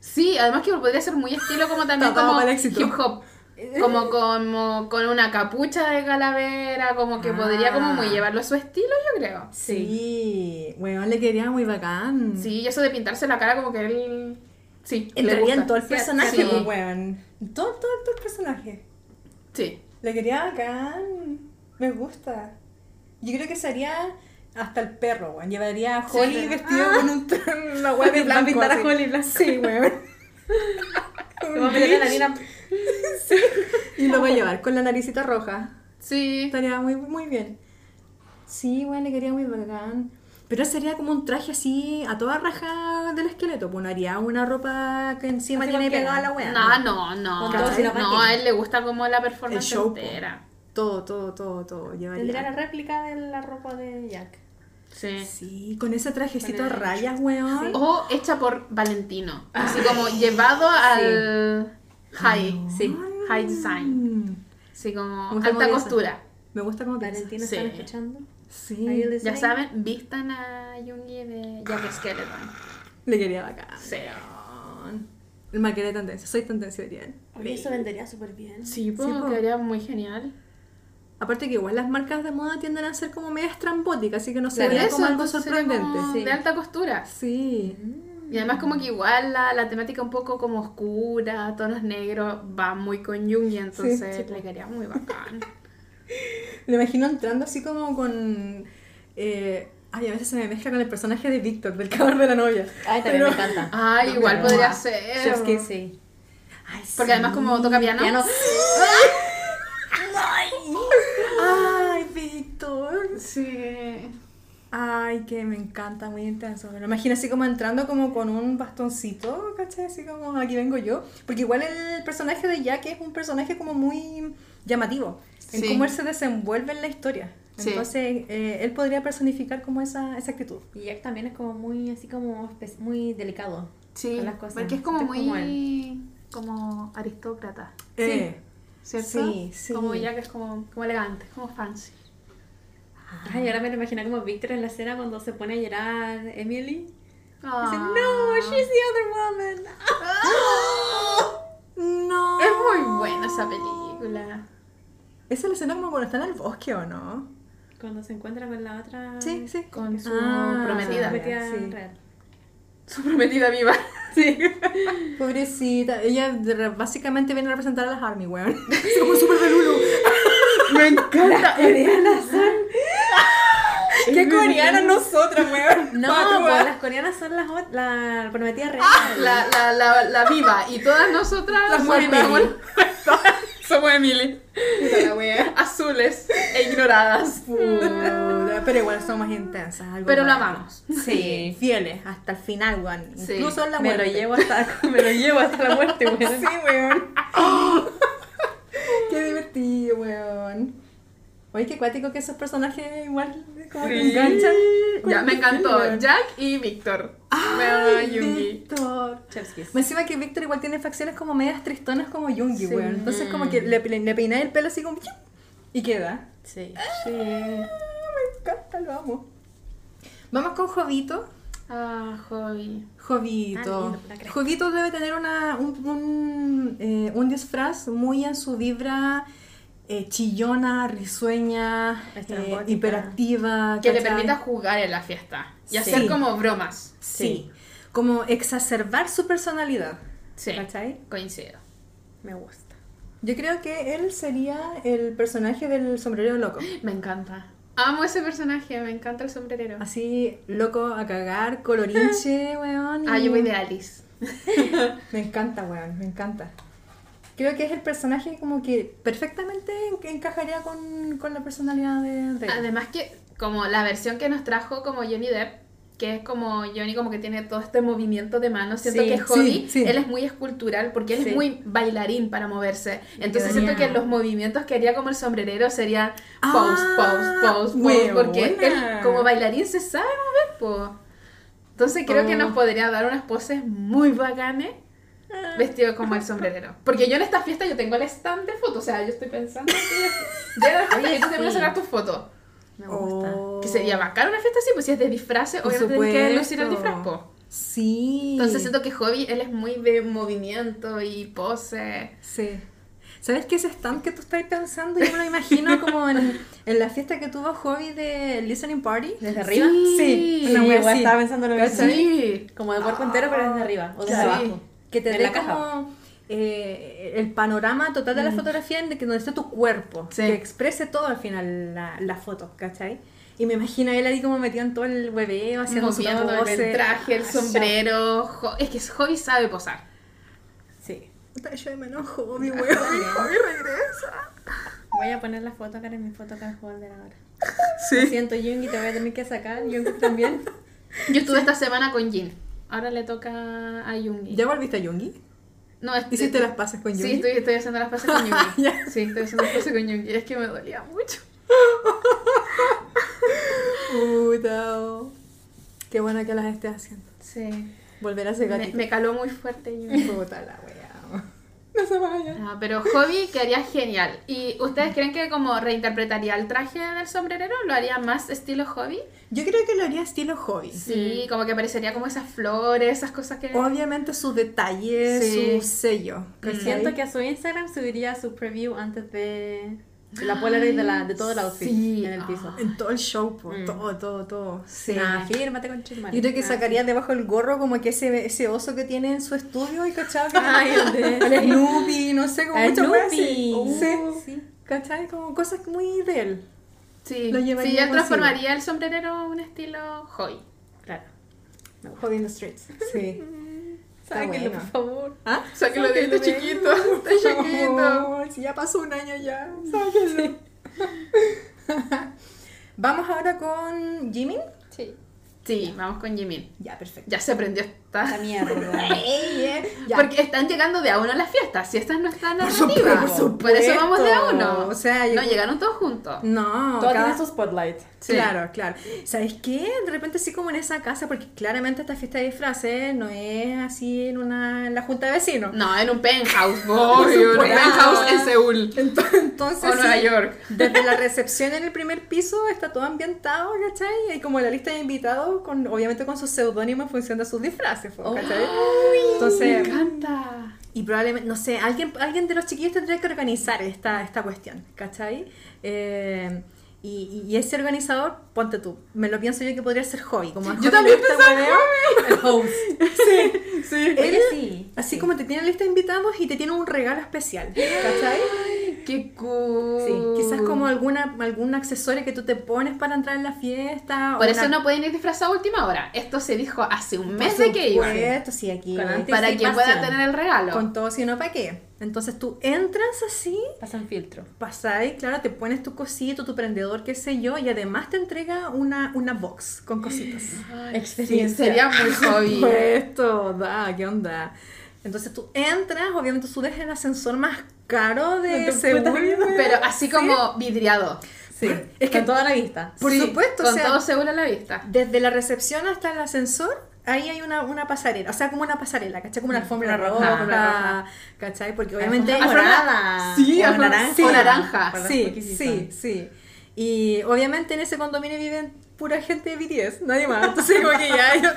Sí, además que podría ser muy estilo como también como hip hop. [laughs] Como, como con una capucha de calavera, como que podría como muy Ah. llevarlo a su estilo, yo creo. Sí, weón, le quería muy bacán. Sí, y eso de pintarse la cara como que él... Sí, le Entraría en todo el personaje, sí. pues, weón. Todo, todo, todo el personaje. Sí. Le quería bacán. Me gusta. Yo creo que sería hasta el perro, weón. Llevaría a Sí. Holly vestido con un una weá de [laughs] blanco. pintar a. Holly blanco. Sí, weón. [laughs] Meter la nina. [laughs] y lo voy a llevar con la naricita roja. Sí. Estaría muy, muy bien. Sí, weón, le quería muy bacán. Pero sería como un traje así a toda raja del esqueleto. Pues no haría una ropa que encima tiene pegada la weá. No, no, no. No, a él le gusta como la performance El show, po. entera. Todo, todo, todo, todo. Llevaría. Tendría la réplica de la ropa de Jack. Sí. Sí, con ese trajecito a rayas, weón. O hecha por Valentino. Así como llevado al high. Sí. High design. Así como Me alta costura. Me gusta cómo piensa. Valentino, Sí. ¿están escuchando? Sí. Ya saben, vistan a Jungi de Jack Skeleton. Le quería bacán. Sí. El maquete de tendencia. Soy tendencia. Oye, eso vendería súper bien. Sí, pues Sí, po. quedaría muy genial. Aparte que igual las marcas de moda tienden a ser como medio estrambóticas, así que no sería Eso, como algo sorprendente. como Sí. De alta costura. Sí. Y además como que igual la, la temática un poco como oscura, tonos negros, va muy con Jungi, entonces Sí, sí, le quedaría muy bacán. [laughs] Me imagino entrando así como con... eh, ay, a veces se me mezcla con el personaje de Víctor, del cabrón de la novia. Ay, también Pero- me encanta. [laughs] Ay, igual podría Ah, ser. Chef's Kiss. Sí. Ay, Porque además como toca piano. Piano. [laughs] Ay, Víctor. Sí. Ay, que me encanta, muy intenso. Me lo imagino así como entrando como con un bastoncito, ¿cachai? Así como aquí vengo yo. Porque igual el personaje de Jack es un personaje como muy llamativo en Sí. cómo él se desenvuelve en la historia. Sí. Entonces, eh, él podría personificar como esa, esa actitud. Y Jack también es como muy, así como, muy delicado. Sí, Con las cosas. porque es como muy como como, aristócrata, Eh, ¿cierto? Sí, sí. Como que es como, como elegante, como fancy. Ay, ahora me lo imagino como Victor en la escena cuando se pone a llorar Emily. Dice, Ah. no, she's the other woman. no. Es muy buena esa película. Esa es la escena como cuando están en el bosque, ¿o no? Cuando se encuentra con la otra... Sí, sí. Con su Ah, prometida. prometida Sí. real. Su prometida viva. [laughs] Sí. Pobrecita. Ella básicamente viene a representar a las Army, weón. [laughs] Somos súper de Lulu. Me encanta. coreanas son... [laughs] ¿Qué coreanas nosotras, weón? [laughs] No, pues las coreanas son las la prometida real. La, la, la, la viva. Y todas nosotras Las somos, Emily. [laughs] somos Emily. Azules e ignoradas. Puta, Pero igual somos intensas. algo Pero lo más. amamos. Sí, fieles hasta el final, weón. Sí. Incluso en la me muerte. lo llevo hasta me lo llevo hasta la muerte, güey. Sí, weón. Qué divertido, weón. Oye, qué cuático que esos personajes igual como que enganchan. Ya, me encantó. Jack y Víctor. Jungi. Víctor. Me encima que Víctor igual tiene facciones como medias tristonas como Jungi, Sí. weón. Entonces como que le, le, le peináis el pelo así como... Y queda. Sí. Sí. Me encanta, lo amo. Vamos con Jovito. Ah, hobby. Jovito. Ah. Jovito debe tener una, un, un, eh, un disfraz muy en su vibra eh, chillona, risueña, eh, hiperactiva. Que le ¿cachai? permita jugar en la fiesta. Y Sí. hacer como bromas. Sí. Como exacerbar su personalidad. Sí. ¿Cachai? Coincido. Me gusta. Yo creo que él sería el personaje del sombrerero loco. Me encanta. Amo ese personaje, me encanta el sombrerero. Así, loco a cagar, colorinche, [laughs] weón. y- Ah, yo voy de Alice. [laughs] Me encanta, weón, me encanta. Creo que es el personaje como que perfectamente en- encajaría con, con la personalidad de, de él. Además que como la versión que nos trajo como Johnny Depp, que es como Johnny como que tiene todo este movimiento de manos, siento Sí, que Hobby, sí, sí. él es muy escultural porque él es muy bailarín para moverse. Entonces quedaría- siento que los movimientos que haría como el sombrerero serían Ah, pose, pose, pose, pose, porque él como bailarín se sabe mover, po. Entonces creo que nos podría dar unas poses muy bacanes vestido como el sombrerero. Porque yo en esta fiesta yo tengo el stand de fotos, o sea, yo estoy pensando que ya la fiesta y tú te vas a sí. sacar tus fotos. Me gusta. Oh. Que sería bacán una fiesta así, pues si es de disfraces, Por obviamente tienes que lucir el disfraz, po. Sí. Entonces siento que Hobby, él es muy de movimiento y pose. Sí. ¿Sabes qué ese stand que tú estás pensando? Yo me lo imagino [laughs] como en, en la fiesta que tuvo Hobby de Listening Party. ¿Desde arriba? Sí, Sí, igual así. estaba pensando lo mismo. Sí. Como de cuerpo entero, pero desde arriba. O desde Sí. abajo. Que te dé como eh, el panorama total de la fotografía en de que donde esté tu cuerpo. Sí. Que exprese todo al final la, la foto, ¿cachai? Y me imagino a él ahí como metido en todo el hueveo, haciendo su Moviendo pose. el traje, el Ah, sombrero. Jo- Es que Hobby sabe posar. Sí. Yo de menos Hobby, weón. Hobby regresa. Voy a poner la foto acá en mi foto acá folder ahora. Lo siento, Jungi, te voy a tener que sacar. Jungi también. Yo estuve esta semana con Jin. Ahora le toca a Yungi. ¿Ya volviste a Yungi? No, es- ¿Hiciste las pases con Sí, Yungi? estoy, estoy haciendo las pases con [laughs] Yungi. Sí, estoy haciendo las pases con Yungi. Es que me dolía mucho. Puta. oh. Qué buena que las estés haciendo. Sí. Volver a ese me caló muy fuerte Yungi. Puta la wea. [laughs] No se vaya. Ah, pero Hobby quedaría genial. ¿Y ustedes creen que como reinterpretaría el traje del sombrerero? ¿Lo haría más estilo Hobby? Yo creo que lo haría estilo hobby. Sí, como que aparecería como esas flores, esas cosas que... Obviamente su detalle, Sí. su sello. Siento que a su Instagram subiría su preview antes de la Polaroid de, la, de todo el outfit Sí. en el piso. En todo el show, po, Mm. todo, todo, todo. Sí. Ah, fírmate con. Yo creo que sacaría debajo el gorro como que ese, ese oso que tiene en su estudio y cachai que [laughs] Ay, el de- el Snoopy, no sé, como muchas así. Snoopy. Sí, Uh. sí. ¿Cachai? Como cosas muy de él. Sí, Lo llevaría sí, él transformaría el sombrerero a un estilo Hobby. Claro. Hobby in the streets. Sí. [laughs] Sáquenlo, bueno. por favor. ¿Ah? Sáquenlo de este chiquito, [laughs] está chiquito. favor, si ya pasó un año ya, sáquenlo. [laughs] Vamos ahora con Jimin. Sí. Sí, vamos con Jimin. Ya, perfecto. Ya se aprendió La esta... mierda. [laughs] Ey, eh, ya. Porque están llegando de a uno a las fiestas, si esta es nuestra Por supuesto, por Por eso vamos de a uno. O sea, no, llegaron todos juntos. No, Todo cada- tiene su spotlight. Sí. Claro, claro. ¿Sabes qué? De repente así como en esa casa, porque claramente esta fiesta de disfraces no es así en una en la junta de vecinos. No, en un penthouse, obvio, en un penthouse en Seúl. Ento- Entonces, O Nueva sí, York. desde la recepción en el primer piso está todo ambientado, ¿cachai? Y hay como la lista de invitados, con, obviamente con sus seudónimos en función de sus disfraces, po, ¿cachai? Me Entonces, encanta. y probablemente, no sé, alguien, alguien de los chiquillos tendría que organizar esta, esta cuestión, ¿cachai? Eh, y, y ese organizador, ponte tú, me lo pienso yo que podría ser hobby, como Yo Hobby también gusta pensaba El host. Sí, sí. Él, sí. así como te tiene lista de invitados y te tiene un regalo especial, ¿cachai? Qué cool. Sí, quizás como alguna, algún accesorio que tú te pones para entrar en la fiesta. o Por eso una- no pueden ir disfrazados a última hora. Esto se dijo hace un mes de que iban. supuesto, sí, aquí. Para que pueda tener el regalo. Con todo, si no, ¿para qué? Entonces tú entras así, Pasan filtro. pasáis, claro, te pones tu cosito, tu prendedor, qué sé yo, y además te entrega una, una box con cositas. [gasps] Sí, sería muy [laughs] hobby. Esto, da, ¿qué onda? Entonces tú entras, obviamente subes el ascensor más caro de Seúl. Pero así como vidriado. Sí, Es es que que toda la vista. Por Sí, supuesto, o Con sea- todo seguro a la vista. desde la recepción hasta el ascensor, ahí hay una, una pasarela, o sea, como una pasarela, ¿cachai? Como una alfombra Una roja, roja, alfombra roja. ¿cachai? Porque obviamente... Alfombra alfombra- morada. Sí, o alfombra- naranja. sí, o naranja. Sí, sí, sí. Y obviamente en ese condominio viven pura gente de BTS, nadie más. Entonces, como que ya.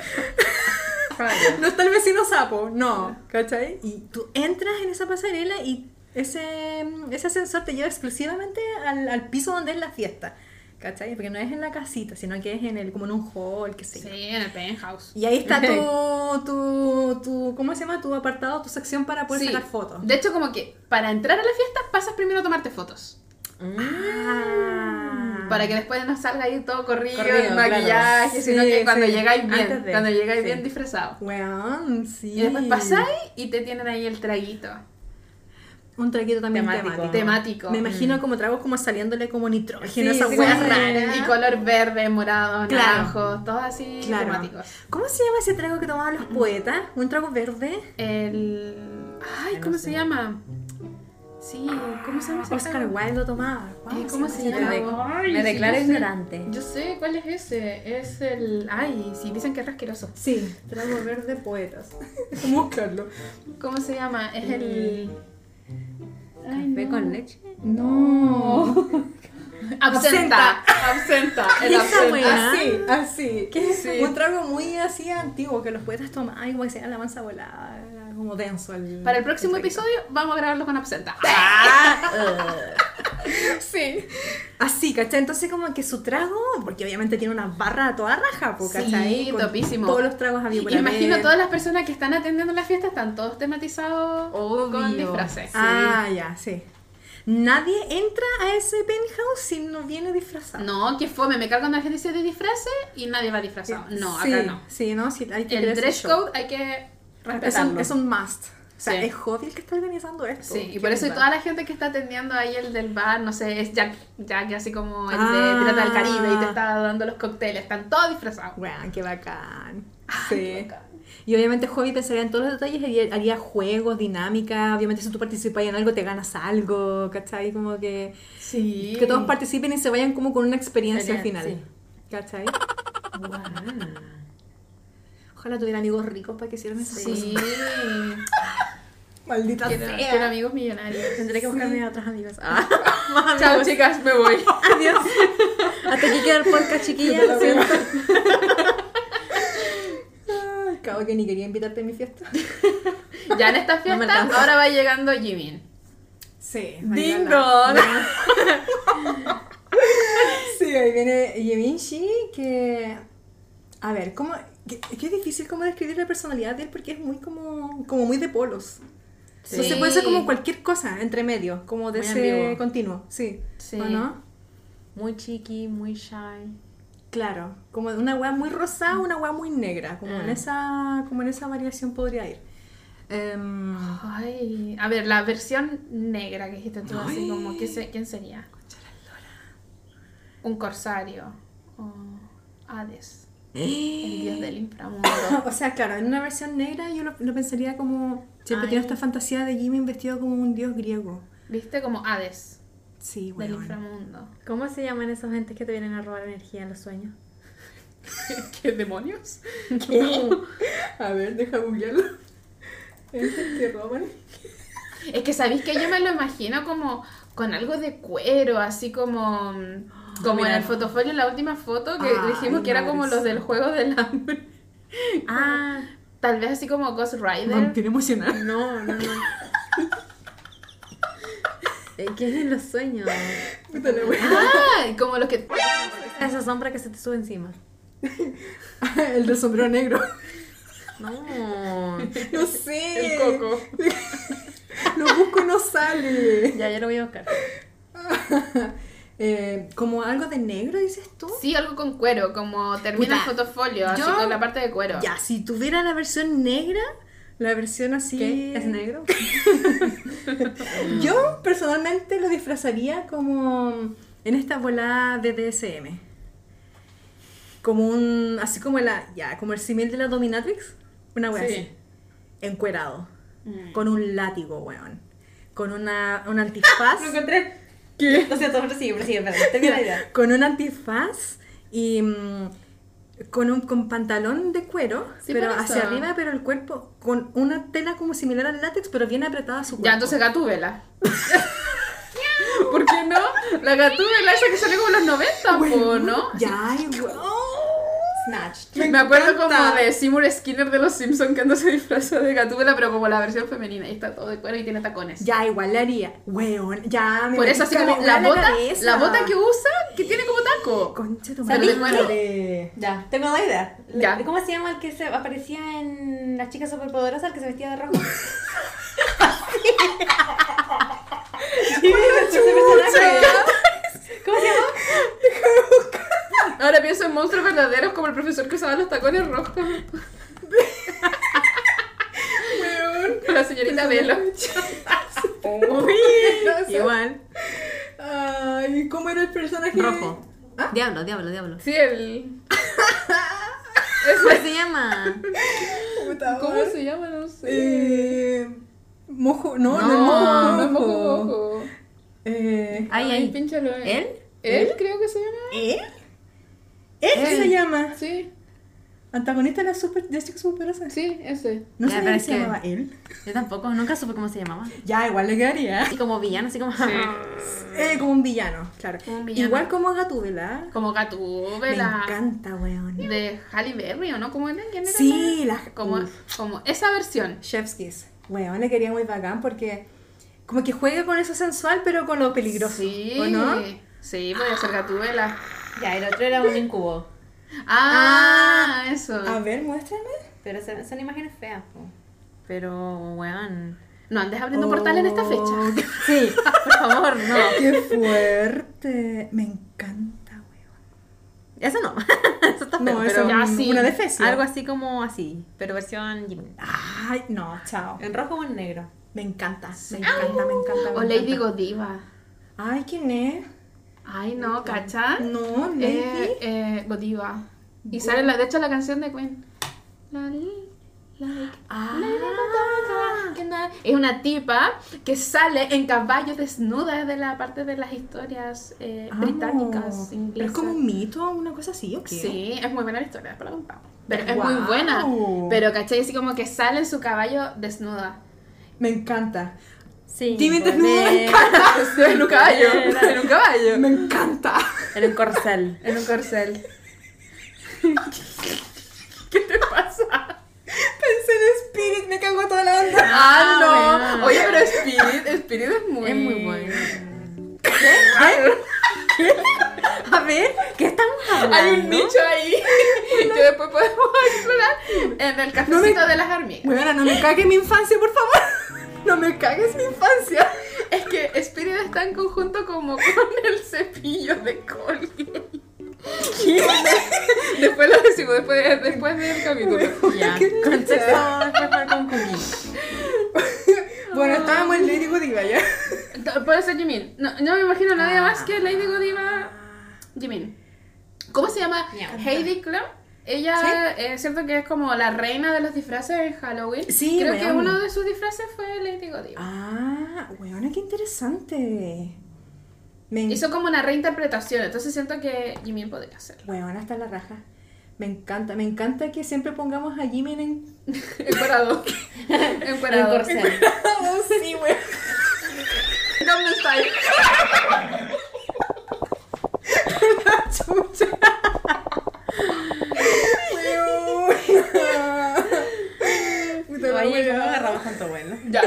No está el vecino sapo, no, ¿cachai? Y tú entras en esa pasarela y ese, ese ascensor te lleva exclusivamente al, al piso donde es la fiesta, ¿cachai? Porque no es en la casita, sino que es en el, como en un hall, qué sé yo. Sí, en el penthouse. Y ahí está tu, [laughs] tu, tu, ¿cómo se llama? Tu apartado, tu sección para poder Sí. sacar fotos. De hecho, como que para entrar a la fiesta pasas primero a tomarte fotos. Ah. Para que después no salga ahí todo corrido, Corrido, el maquillaje, claro. sino Sí, que cuando sí. llegáis bien, de, cuando llegáis sí. bien disfrazado. Weón, sí. Y después pasáis y te tienen ahí el traguito. Un traguito también Temático. temático. Temático. Me imagino como tragos como saliéndole como nitrógeno, Sí, esas sí, weas sí. raras. Y color verde, morado, Claro. naranjo, todos así Claro. temáticos. ¿Cómo se llama ese trago que tomaban los poetas? ¿Un trago verde? El. Ay, no ¿cómo sé. se llama? Sí, ¿cómo se llama ese Oscar? Wilde lo tomaba. Eh, ¿Cómo se llama? de- Ay, me sí, declaro yo sé. ignorante. Yo sé cuál es ese. Es el. Ay, sí, dicen que es asqueroso. Sí, trago verde poetas. [laughs] Vamos a buscarlo. ¿Cómo se llama? Es el. Ay, ¿Café no. con leche? No. [laughs] Absenta. Absenta. El absenta. Así, así. Que es Sí. un trago muy así antiguo que los poetas tomaban y se la mansa volada. Como denso. El, Para el próximo episodio vamos a grabarlo con absenta. [laughs] Sí. Así, ¿cachai? Entonces como que su trago, porque obviamente tiene una barra a toda raja, Sí, ¿cachai? Con topísimo. Todos los tragos había por Imagino haber. todas las personas que están atendiendo la fiesta están todos tematizados con disfraces. Ah, ya, sí. Nadie entra a ese penthouse si no viene disfrazado. No, que fome, me cargan la gente de disfraces y nadie va disfrazado. No, Sí, acá no. Sí, no, sí, hay que El dress show. code hay que es un, es un must. O sea, Sí. es Hobby el que está organizando esto. Sí, y por eso y toda la gente que está atendiendo ahí el del bar, no sé, es Jack, Jack así como el Ah. de Pirata del Caribe y te está dando los cócteles, están todos disfrazados. Weón, qué bacán. Ay, sí. qué bacán. Y obviamente Hobby pensaría en todos los detalles, haría, haría juegos, dinámica, obviamente si tú participas en algo te ganas algo, ¿cachai? Como que, Sí. que todos participen y se vayan como con una experiencia al final. sí. ¿Cachai? Ojalá tuvieran amigos ricos para que hicieran esas cosas. Sí. [laughs] Maldita Quiero, sea. quiero amigos millonarios. Tendré que buscarme a otras amigas. Ah. [laughs] [laughs] Chao, chicas, me voy. Adiós. Hasta aquí queda el podcast, chiquilla. Lo siento. Cabo que ni quería invitarte a mi fiesta. Ya en esta No fiesta, alcanza. ahora va llegando Jimin. Sí. Ding dong. Sí, ahí viene Yeminshi que... A ver, ¿cómo...? Que, que es difícil como describir la personalidad de él porque es muy como, como muy de polos. Entonces Sí. puede ser como cualquier cosa entre medio, como de Muy ese ambiguo. continuo. Sí. Sí. ¿O no? Muy chiqui, muy shy. Claro, como una weá muy rosada, una weá muy negra, como, en Ah. esa, como en esa variación podría ir. Em, Ay, a ver, la versión negra que dijiste tú, así como, ¿qué se- ¿quién sería? Un corsario. O Hades, el dios del inframundo. [gasps] o sea, claro, en una versión negra yo lo, lo pensaría como... Siempre Ay. tiene esta fantasía de Jimmy vestido como un dios griego. ¿Viste? Como Hades, Sí, del bueno. inframundo. ¿Cómo se llaman esos entes que te vienen a robar energía en los sueños? [laughs] ¿Qué demonios? [laughs] A ver, deja googlearlo. Es que roban. Es que sabéis que yo me lo imagino como con algo de cuero, así como como en el fotofolio, la última foto que dijimos que era como los del juego del hambre. Ah, Tal vez así como Ghost Rider. Vampiro emocional. no, no, no. Eh, [laughs] ¿Qué es en los sueños? Puta la. Ah, como los que Esa sombra que se te sube encima. [laughs] El del sombrero negro. No. No sé. el coco. [laughs] Lo busco y no sale. Ya, ya lo voy a buscar. Eh, como algo de negro, dices tú. Sí, algo con cuero, como termina el Puta, fotofolio, así yo- con la parte de cuero. Ya, si tuviera la versión negra, la versión así. ¿Qué? ¿Es negro? [laughs] Yo personalmente lo disfrazaría como en esta volada de DSM. Como un. Así como la. Ya, como el simil de la Dominatrix. Una wea Sí. así. Encuerado. Mm. Con un látigo, weón. Con una, un antifaz. [laughs] Lo encontré. ¿Qué? Lo siento. Termina la idea. [laughs] con un antifaz y mm, con un con pantalón de cuero, Sí, pero por hacia arriba, pero el cuerpo con una tela como similar al látex, pero bien apretada a su cuerpo. Ya, entonces Gatúbela. [laughs] Porque que no? La gatúbela esa que salió como en los 90, po, ¿no? Ya, igual. Snatched. Me, acuerdo como de Seymour Skinner de los Simpsons que anda se disfraza de gatúbela, pero como la versión femenina y está todo de cuero y tiene tacones. Ya, igual le haría. Weón, ya me Por eso así como la la bota, cabeza. la bota que usa que tiene como taco. Concha tu madre. Ya, tengo una idea. Ya. ¿Cómo se llama el que se aparecía en Las chicas superpoderosas, el que se vestía de rojo? [laughs] Sí. [laughs] ¿Cómo se llama? Ahora pienso en monstruos verdaderos como el profesor que usaba los tacones rojos. Con la señorita Velo. [laughs] Igual. Ay, ¿cómo era el personaje? Rojo. Diablo, diablo, diablo. Sí, el. [laughs] ¿Cómo se llama? ¿Cómo se llama? No sé. Eh, mojo, no, no, No, es mojo. no es mojo mojo. Eh, Ahí, Ay, ahí. pínchalo. ¿Él? Él creo que se llama. ¿Él? ¿Él qué Él. se llama? Sí, Antagonista de la super, de Chicas Superpoderosas. sí, ese. No que es se que- llamaba él. Yo tampoco, nunca supe cómo se llamaba. Ya, igual le quedaría. Y como villano, así como... [laughs] Eh, como un villano, claro. Como un villano. Igual como Gatúbela. Como Me Gatúbela. encanta, weón. De Halle Berry, ¿o no? ¿Cómo era? ¿Quién era? Sí, la... Como, Uf. como esa versión. Chef's Kiss. Weón, le quería muy bacán porque como que juega con eso sensual, pero con lo peligroso. Sí. ¿O no? Sí, podía ser Gatúbela. Ya, el otro era un incubo. Ah, eso. A ver, muéstrame. Pero son, son imágenes feas, po. Pero, weón... No andes abriendo portal en esta Oh, fecha. [laughs] Sí, por favor, no. [laughs] ¡Qué fuerte! Me encanta, weón. Eso no. [laughs] eso está feo, No, pero... eso ya es sí. una defesia. Algo así como así, pero versión Jimmy. Ay, no, chao. ¿En rojo o en negro? Me encanta, me encanta, me encanta. me O Lady. Godiva. Ay, ¿quién es? Ay, no, ¿cacha? No. Eh, eh, Godiva. Y sale, la, de hecho, la canción de Queen. Like, Ah. Es una tipa que sale en caballo desnuda de la parte de las historias eh, británicas, ¿Pero inglesas. es como un mito, una cosa así, ¿o qué? Sí, es muy buena la historia, la contamos. Pero es Guau. muy buena. Pero, ¿cachai? Así como que sale en su caballo desnuda. Me encanta. Sí. Jimmy desnudo me encanta. [laughs] en un caballo. En un caballo. Me encanta. En un corcel. En un corcel. [laughs] ¿Qué te pasa? Pensé en Spirit, me cagó toda la onda. Ah, no. bueno. Oye, pero Spirit, Spirit es muy... Es muy bueno. A ver, ¿Qué estamos hablando? Hay un nicho ahí que después podemos explorar en el cafecito de las hormigas. Bueno, no me cague mi infancia, por favor. No me cagues mi infancia. Es que Spirit está en conjunto como con el cepillo de Colgate. Después lo decimos, después, después del capítulo. Ya. Contexto concluir. Bueno, estábamos en Lady Godiva ya. Puede ser Jimin. No, no me imagino nadie más que Lady Godiva. Jimin. ¿Cómo se llama? Heidi Klum. Ella, eh, siento que es como la reina de los disfraces en Halloween. Sí, Creo que uno de sus disfraces fue Lady Godiva. Ah, weona, qué interesante. Me Hizo como una reinterpretación, entonces siento que Jimin podría hacerlo. Weona, está la raja. Me encanta, me encanta que siempre pongamos a Jimin en. En [laughs] Encuerado. corcel. [laughs] [laughs] Oh, sí, weón. Chucha. Weona. Puta la Oye, ¿cómo weona. agarramos tanto bueno? Ya,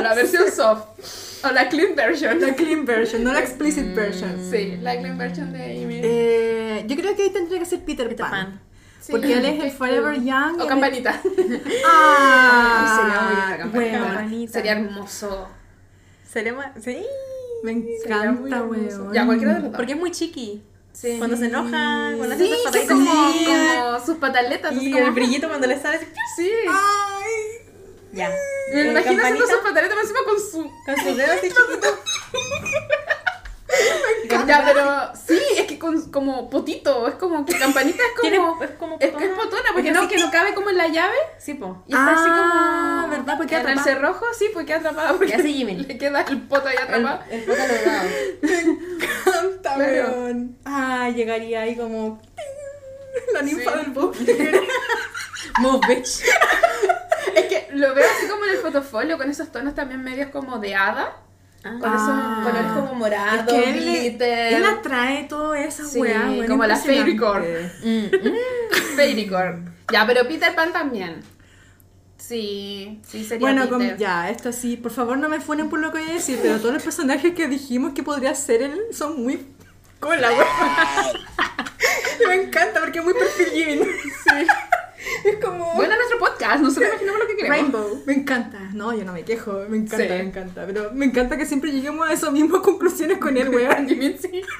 O la clean version. La clean version, no la explicit version. Sí, la clean version de Jimin. Eh, yo creo que ahí tendría que ser Peter, Peter Pan. Pan. Sí. Porque él es el Forever cool. Young. O campanita. [laughs] Ah, sería muy campanita. weona. Campanita. Sería hermoso. Sería más... Sí. Me encanta, weón. Ya, cualquiera de los dos. Porque es muy chiqui. Sí. Cuando se enoja, cuando hace Sí, que pataditas. como, Sí. como sus pataletas. así Y como... el brillito cuando le sale Sí. Ay. Ya. Me imagino haciendo pataletas pero encima con su... Con sus dedos así chiquitos. [laughs] Ya, pero sí, es que con, como potito, es como que campanita es como... es como Es potona. porque no, así que no cabe como en la llave. Sí, po. Y está así Ah, como... ¿verdad? Porque en el atrapada. cerrojo, sí, porque queda atrapada. Porque así Jimin. Le queda el poto ahí El, atrapado. el foco logrado. [laughs] encanta, Claro. weón. Ah, llegaría ahí como. La ninfa Sí. del bosque. [laughs] Move, bitch. Es que lo veo así como en el fotofolio, con esos tonos también medios como de hada. Ah. Con esos colores como morados, Es que él, glitter. él atrae todo esa Sí, weá, weón, como la impresionante. Fairycore. Mm, Fairycore. Ya, pero Peter Pan también. Sí, sí sería Bueno, con- Peter. ya, esto sí, por favor no me funen por lo que voy a decir, pero todos los personajes que dijimos que podría ser él son muy con la wea. [laughs] me encanta porque es muy perfil. Sí. [laughs] Es como Bueno, nuestro podcast, nosotros imaginamos lo que queremos. Rainbow. Me encanta. No, yo no me quejo, me encanta, Sí. me encanta. Pero me encanta que siempre lleguemos a esas mismas conclusiones con él, [laughs] weón. Sí. [laughs]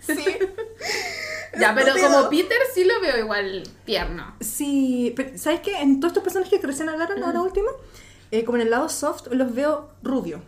Sí. Ya, pero como Peter sí lo veo igual tierno. Sí, pero ¿sabes qué? En todos estos personajes que recién hablaron ahora último, eh, como en el lado soft, los veo rubio.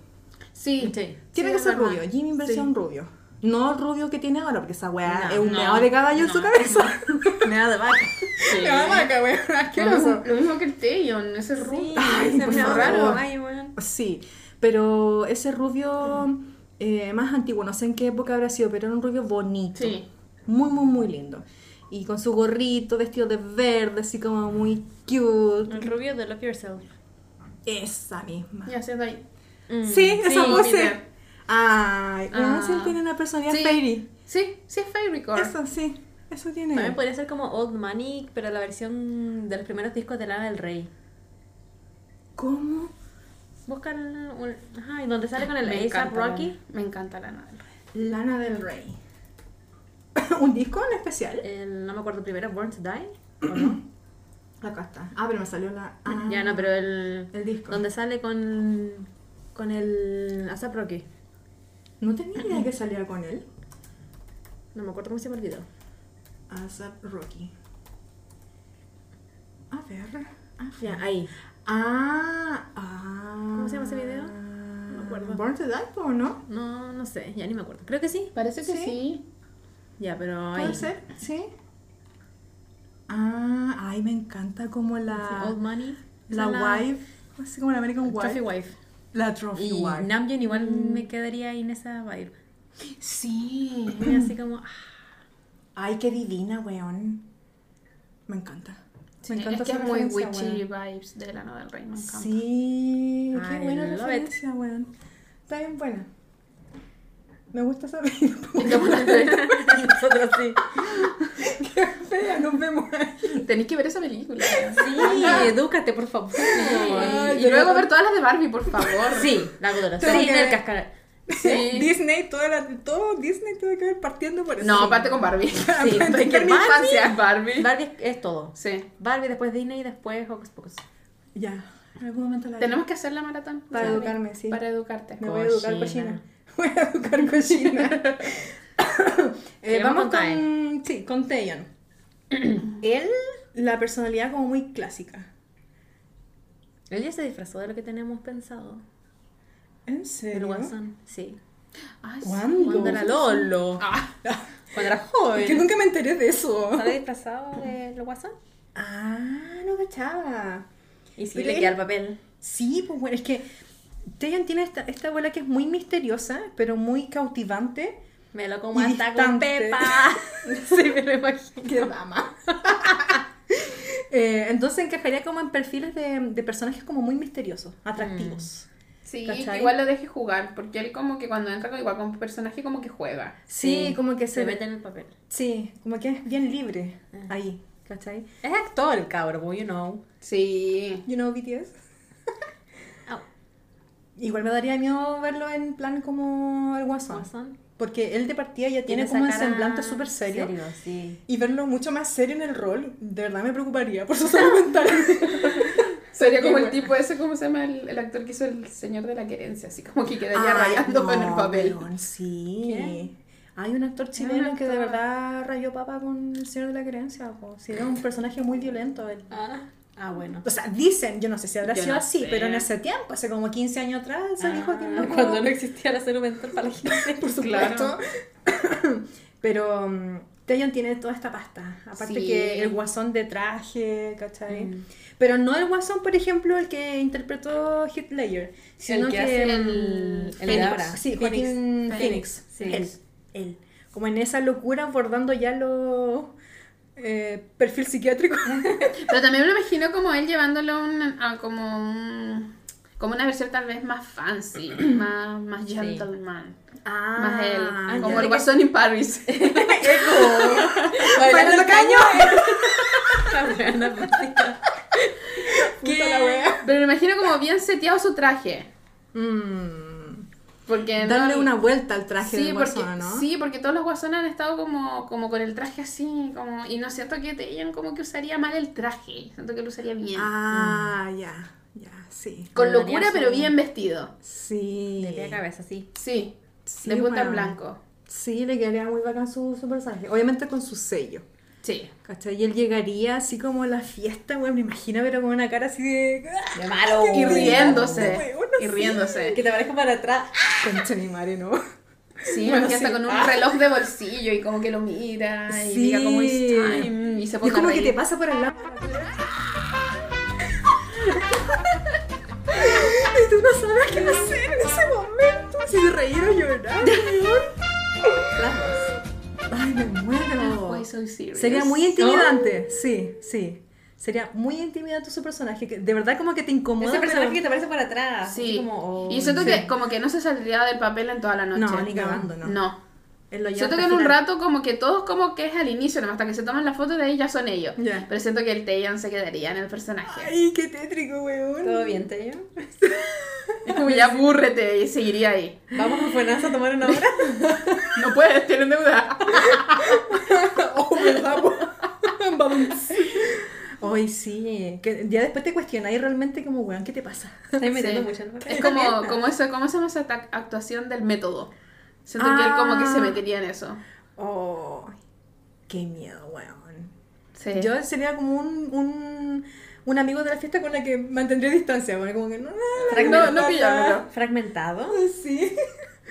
Sí. Sí. Tiene Sí, que ser rubio, Jimmy versión rubio. No el rubio que tiene ahora, porque esa weá No, es un meado de caballo en su cabeza. Me da de vaca. [laughs] Sí. Me da vaca, weón, Lo asqueroso. mismo, lo mismo que el Taeyeon, ese rubio. Ay, se por me da favor. raro. Ay, weón. Sí, pero ese rubio eh, más antiguo, no sé en qué época habrá sido, pero era un rubio bonito. Sí. Muy, muy, muy lindo. Y con su gorrito, vestido de verde, así como muy cute. El rubio de Love Yourself. Esa misma. Ya se ahí. Mm, Sí, esa pose. Peter. Ay, Ah. él tiene una personalidad Sí. fairy. Sí, sí es Fairycore. Eso sí, eso tiene. También podría ser como Old Money, pero la versión de los primeros discos de Lana del Rey. ¿Cómo? Busca el, un- ajá, y donde sale con el encanta Rocky. la- Me encanta la nada del rey. Lana del Rey. [coughs] ¿Un disco en especial? El, no me acuerdo primero, Born to Die. ¿O no? [coughs] Acá está. Ah, pero me salió la. ah, Ya no, pero el. El disco. Donde sale con. Con el. A$AP Rocky. No tenía idea que salía con él. No me acuerdo cómo se llama el video. ASAP Rocky. A ver. Ah, Ya, ahí. Ah, ah. ¿Cómo se llama ese video? No me acuerdo. Born to Die, ¿o no? No, no sé, ya ni me acuerdo. Creo que sí. Parece que Sí. sí. Ya, pero ¿Puede ahí. ser? Sí. Ah, ay, me encanta como Sí, la. Old Money. La es wife. Así como la American Wife. Trophy Wife. La Trophy Y Wife. Namjoon igual me quedaría ahí en esa vibe. Sí. Así como. ah, Ay, qué divina, weón. Me encanta. Me encanta es que es muy referencia, witchy weón. vibes de la nada del rey, me encanta. Sí, qué I buena love it. referencia, weón. Está bien buena. Me gusta esa película. Nosotros sí. Qué fea, nos vemos ahí. Tenéis que ver esa película. Sí, edúcate, por favor. Ay, y luego ver todas las de Barbie, por favor. Sí, la. Tengo Sí, que en el ver. cascarón. Sí. Disney, toda la, todo Disney tuve que ver partiendo por eso. No, aparte con Barbie. Sí, entender mi Barbie- infancia. Barbie. Barbie es, es todo. Sí. Barbie, después Disney y después Hocus Pocus. Ya, en algún momento la Tenemos que hacer la maratón. Para Barbie. educarme, sí. Para educarte. Me voy a educar Cochina. [laughs] Voy a educar cochina. [laughs] Eh, vamos con sí, con Taeyeon. [clears throat] Él, la personalidad como muy clásica. Él ya se disfrazó de lo que teníamos pensado. ¿En El serio? Guasón. Sí. Ay, sí. ¿Cuándo? Cuando era Lolo. Ah, [laughs] Cuando era joven. nunca me enteré de eso. ¿Estaba disfrazado del Guasón? Ah, no cachaba. Y sí, Pero le él- queda el papel. Sí, pues bueno, es que Taeyeon tiene esta, esta abuela que es muy misteriosa, pero muy cautivante. Me lo como hasta con distante. Pepa. [laughs] sí, me lo imagino. ¡Qué dama! [laughs] Eh, entonces encajaría como en perfiles de, de personajes como muy misteriosos, atractivos. sí, ¿Cachai? igual lo deje jugar, porque él como que cuando entra con- igual con personaje como que juega. Sí, como que se, se mete en el papel. Sí, como que es bien libre Ah. ahí, ¿cachai? Es actor el cabro, you know. Sí. You know BTS. Igual me daría miedo verlo en plan como el Guasón. Guasón. Porque él de partida ya tiene, como un semblante súper serio. sí. Y verlo mucho más serio en el rol, de verdad me preocuparía por su salud mental. [laughs] Sería como el tipo ese, ¿cómo se llama? El, el actor que hizo El Señor de la Querencia, así como que quedaría Ay, rayando con el papel. weón, sí. Hay un actor chileno un que de verdad rayó papa con el Señor de la Querencia. po. Sí, era un personaje muy violento él. Ah, ah, bueno. O sea, dicen, yo no sé si habrá Yo sido no así, sé. pero en ese tiempo, hace como 15 años atrás, se dijo que no. Ah, Cuando no existía la salud mental para la gente. [laughs] por supuesto. pero um, Taeyeon tiene toda esta pasta. Aparte Sí. que el guasón de traje, ¿cachai? Mm. Pero no el guasón, por ejemplo, el que interpretó Ledger, sino que que, hace el- mm, el ahora. Sí, Phoenix. Phoenix. Phoenix. Sí. Él, él. Como en esa locura abordando ya lo eh, perfil psiquiátrico. [laughs] Pero también me lo imagino como él llevándolo a, un- a como un- como una versión tal vez más fancy, [clears throat] más, más Sí. gentleman. Ah, Más él, como el guasón in Paris. [laughs] Bailando caño. [laughs] La buena música. Puta la wea. Pero me imagino como bien seteado su traje. Mm. Porque Darle no- una vuelta al traje sí, del guasón, ¿no? sí, porque todos los guasones han estado como, como con el traje así, como, y no siento que te digan como que usaría mal el traje, siento que lo usaría bien. Ah, ya, ya, sí. con locura, pero bien vestido. Sí. De pie a cabeza, sí. Sí, Sí, de punta en blanco. Sí, le quedaría muy bacán su, su personaje. Obviamente con su sello. Sí. ¿Cachai? Y él llegaría así como a la fiesta, güey, me imagino, pero con una cara así de. De malo. Y riéndose. Weón, Y sí. riéndose. Que te parezca para atrás. Concha ni madre, ¿no? Sí, [laughs] Bueno, hasta con un Ah. reloj de bolsillo y como que lo mira y Sí. diga como it's time y se Y pone es como a que te pasa por el lado. [laughs] y tú no sabes qué hacer en ese momento. Si reír o llorar, weón. [laughs] Ay, me muero. Why so serious? Sería muy intimidante, sí, sí. Sería muy intimidante su personaje, que de verdad como que te incomoda. Ese personaje pero- que te parece para atrás. Sí. como, oh, y siento sí. que como que no se saldría del papel en toda la noche. No, ni cagando, no. No. Él lo lleva Siento que en un rato como que todos como que es al inicio, nomás hasta que se toman la foto de ahí ya son ellos. Pero siento que el Taeyeon se quedaría en el personaje. Ay, qué tétrico, weón. ¿Todo bien, Tello? [laughs] Es como ya búrrete y seguiría ahí. Vamos a Fuenaza a tomar una hora. [laughs] No puedes, tienen deuda. [laughs] Oh, ¿verdad, po? Ay, sí. Que ya después te cuestionáis realmente como, weón, ¿qué te pasa? Estoy metiendo Sí. mucho Es como, como eso, ¿cómo se llama esa actuación del método? Siento que él como que se Ah. metería en eso. Oh, qué miedo, weón. Sí. Yo sería como un, un, un amigo de la fiesta con la que mantendría distancia, weón. Como que no, no, No, no. Fragmentado. Sí.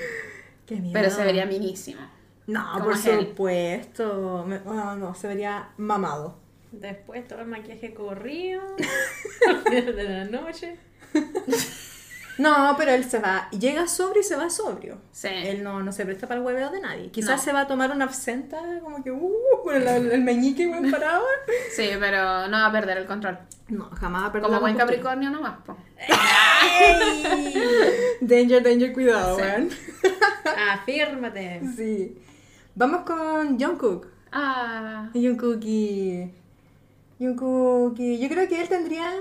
[laughs] Qué miedo. Pero se vería minísimo. No, como por supuesto. Me- No, no, se vería mamado. Después todo el maquillaje corrido. Al [laughs] [laughs] final de la noche. No, pero él se va, llega sobrio y se va sobrio. Sí. Él no, no se presta para el hueveo de nadie. Quizás No. se va a tomar una absenta, como que, uh, con el, el meñique buen parado. Sí, pero no va a perder el control. No, jamás va a perder Como buen. Capricornio nomás, po. Danger, danger, cuidado, Sí. weón. [laughs] Afírmate. Sí. Vamos con Jungkook. Ah. Jungkook y... Jungkook y... Yo creo que él tendría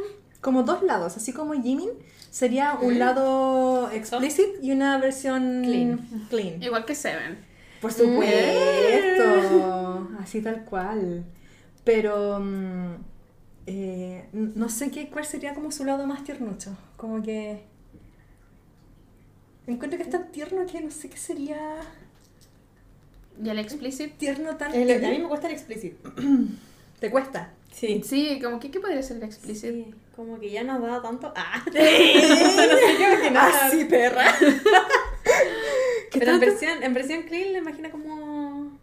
como dos lados, así como Jimin. Sería un lado explicit y una versión Clean. clean. Igual que Seven. Por supuesto, así tal cual. Pero mm, eh, no sé qué, cuál sería como su lado más tiernucho. Como que encuentro que es tan tierno que no sé qué sería ¿Y el explicit? tierno tan. El- a mí me cuesta el explícito. te cuesta. Sí. Sí, como que ¿qué podría ser el explicit? Sí, como que ya nos da tanto. Ah, [laughs] Así perra. [laughs] ¿Qué Pero en versión, en versión clean le imagino como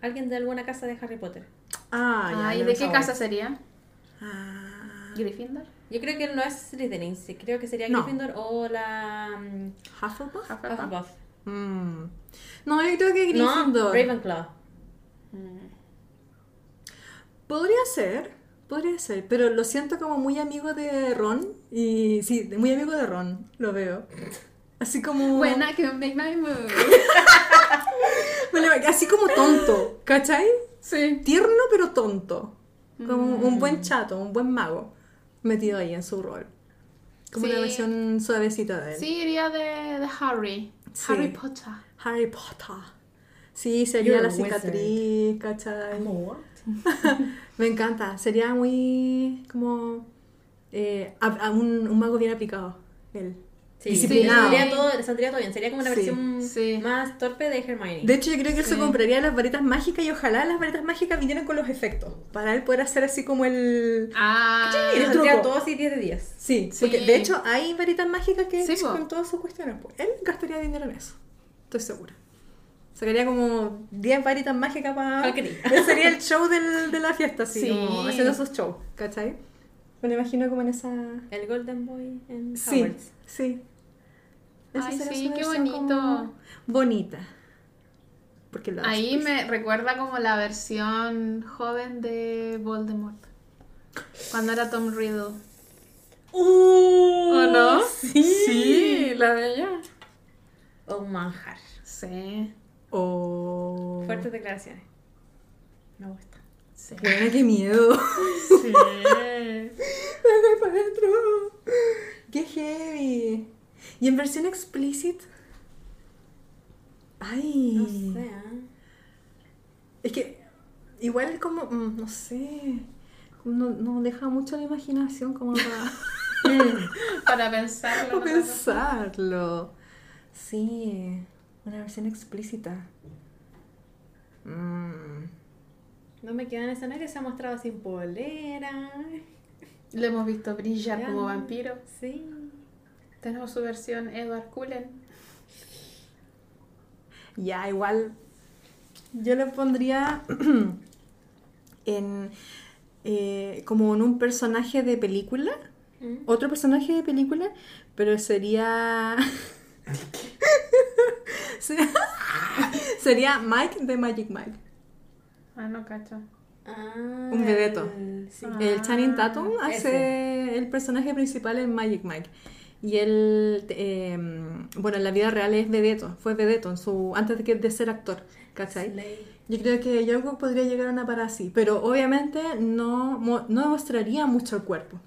alguien de alguna casa de Harry Potter. Ah, ya, Ah, ¿y de qué casa sería? Ah, ¿Gryffindor? Yo creo que él no es Slytherin, sí, creo que sería No. Gryffindor o la mm, Hufflepuff. Hufflepuff. Hufflepuff. Mm. No, yo creo que No, Gryffindor. Ravenclaw. Mm. Podría ser, podría ser, pero lo siento como muy amigo de Ron y sí, muy amigo de Ron, lo veo. Así como I can make my move. Bueno, así como tonto, ¿cachai? Sí. Tierno pero tonto. Como un Mm. buen chato, un buen mago metido ahí en su rol. Como Sí. una versión suavecita de él. Sí, iría de, de Harry. Sí. Harry Potter. Harry Potter. Sí, sería You're la cicatriz, ¿cachai? [laughs] Me encanta. Sería muy como eh, a- a un, un mago bien aplicado. Él. Sí, Disciplinado. Sí, saldría, todo, saldría todo bien. Sería como una versión sí. más torpe de Hermione. De hecho, yo creo que él se compraría las varitas mágicas y ojalá las varitas mágicas vinieran con los efectos. Para él poder hacer así como el. Ah. el saldría truco. todo así 10 de 10. Sí, porque de hecho hay varitas mágicas que con todas sus cuestiones. pues. Él gastaría dinero en eso. Estoy segura. Sacaría como 10 varitas mágicas para. [laughs] Sería el show del, de la fiesta, así, Sí. como haciendo esos shows, ¿cachai? Me lo imagino como en esa. El Golden Boy en Sí, sí. Esa Ay, sí, qué bonito. como Bonita. Porque Ahí me recuerda como la versión joven de Voldemort. Cuando era Tom Riddle. ¡Uh! ¿O no? Sí. Sí, la de ella. O un manjar. Sí. Oh. Fuertes declaraciones. Me gusta. Sí. Bueno, qué miedo. [laughs] Sí. Qué heavy. ¿Y en versión explicit? Ay. No sé. ¿ah? Es que igual es como, mm, no sé, no, no deja mucho la imaginación como para, [laughs] Para pensarlo. [laughs] para pensarlo. Sí, una versión explícita. Mm. No me queda en escenario, se ha mostrado sin polera. Le hemos visto brillar como vampiro. Sí. Tenemos su versión Edward Cullen. Ya, igual yo le pondría [clears throat] en eh, como en un personaje de película, Mm. otro personaje de película, pero sería [laughs] sería, [laughs] sería Mike de Magic Mike. Ah, no cacho. Ah, Un vedeto. el- sí. El Channing Tatum ese. hace el personaje principal en Magic Mike. Y él, eh, bueno, en la vida real es vedeto, fue vedeto en su, antes de, que, de ser actor, ¿cachai? Slay. Yo creo que Jungkook podría llegar a una para así, pero obviamente no, mo- no mostraría mucho el cuerpo.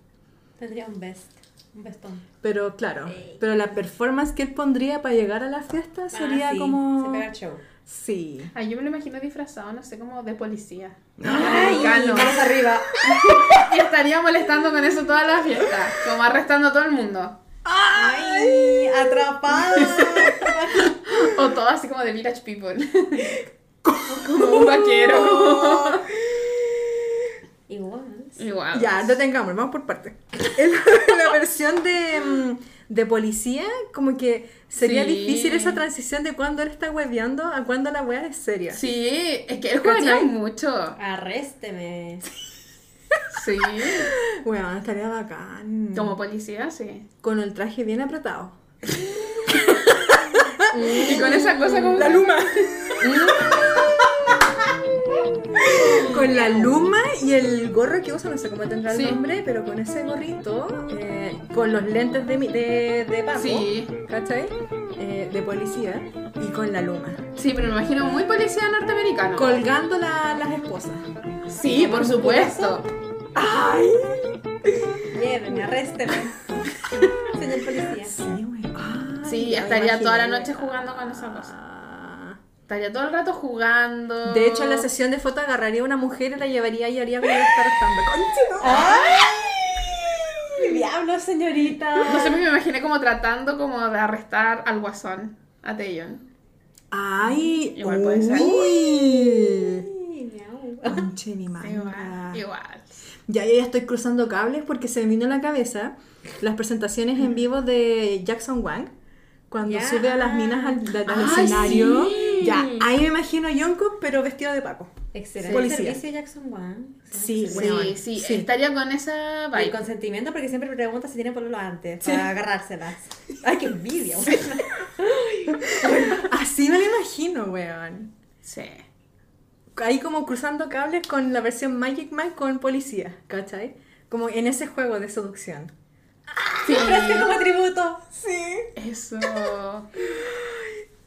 Tendría un best. Un bestón. Pero claro, pero la performance que él pondría para llegar a la fiesta sería Ah, sí, como... Se pega el show. Sí. Ay, yo me lo imagino disfrazado, no sé, como de policía. Ay, Americano. manos arriba. [laughs] Y estaría molestando con eso toda la fiesta. Como arrestando a todo el mundo. Ay, atrapada. O todo así como de Village People. [laughs] como un vaquero. [laughs] Igual. Ya, detengamos, vamos por partes. [laughs] En la versión de, mm, de policía, como que sería Sí. difícil esa transición de cuando él está hueveando a cuando la wea es seria. Sí, es que él ¿Cachai? mucho. Arrésteme. Sí. Bueno, estaría bacán. Como policía, sí. Con el traje bien apretado. Y con esa cosa como... La luma. Con la luma y el gorro que usa, no sé cómo tendrá el Sí. nombre, pero con ese gorrito, eh, con los lentes de, mi- de, de Paco, Sí. ¿cachai? Eh, de policía y con la luma. Sí, pero me imagino muy policía norteamericano. Colgando la- las esposas. Sí, por supuesto. ¡Ay! Lléveme, arrésteme. [laughs] Señor policía. Sí, güey. Ay, Sí, estaría toda la noche jugando con esa cosa. Estaría todo el rato jugando. De hecho, en la sesión de foto agarraría a una mujer y la llevaría y haría como. ¡Conchito! ¡Ay! ¡Diablo, señorita! No sé, me imaginé como tratando como de arrestar al guasón, a Taeyeon. ¡Ay! Igual puede ser. ¡Uy! Conche mi manga. Igual, igual. Ya, yo ya estoy cruzando cables porque se me vino a la cabeza las presentaciones en vivo de Jackson Wang. Cuando Ya. sube a las minas al, al Ay, escenario. sí. Ya, ahí me imagino a Jungkook, pero vestido de Paco. Excelente Policía. servicio Jackson One. Sí, Sí, Bueno, sí, sí. estaría con esa Y el vibe. consentimiento porque siempre pregunta si tiene pololo antes para agarrárselas. Ay, qué envidia, güey. [laughs] Así me lo imagino, weón. Sí. Ahí como cruzando cables con la versión Magic Mike con policía, ¿cachai? Como en ese juego de seducción. Sí. Ofrezca como tributo. Sí. Eso. [laughs]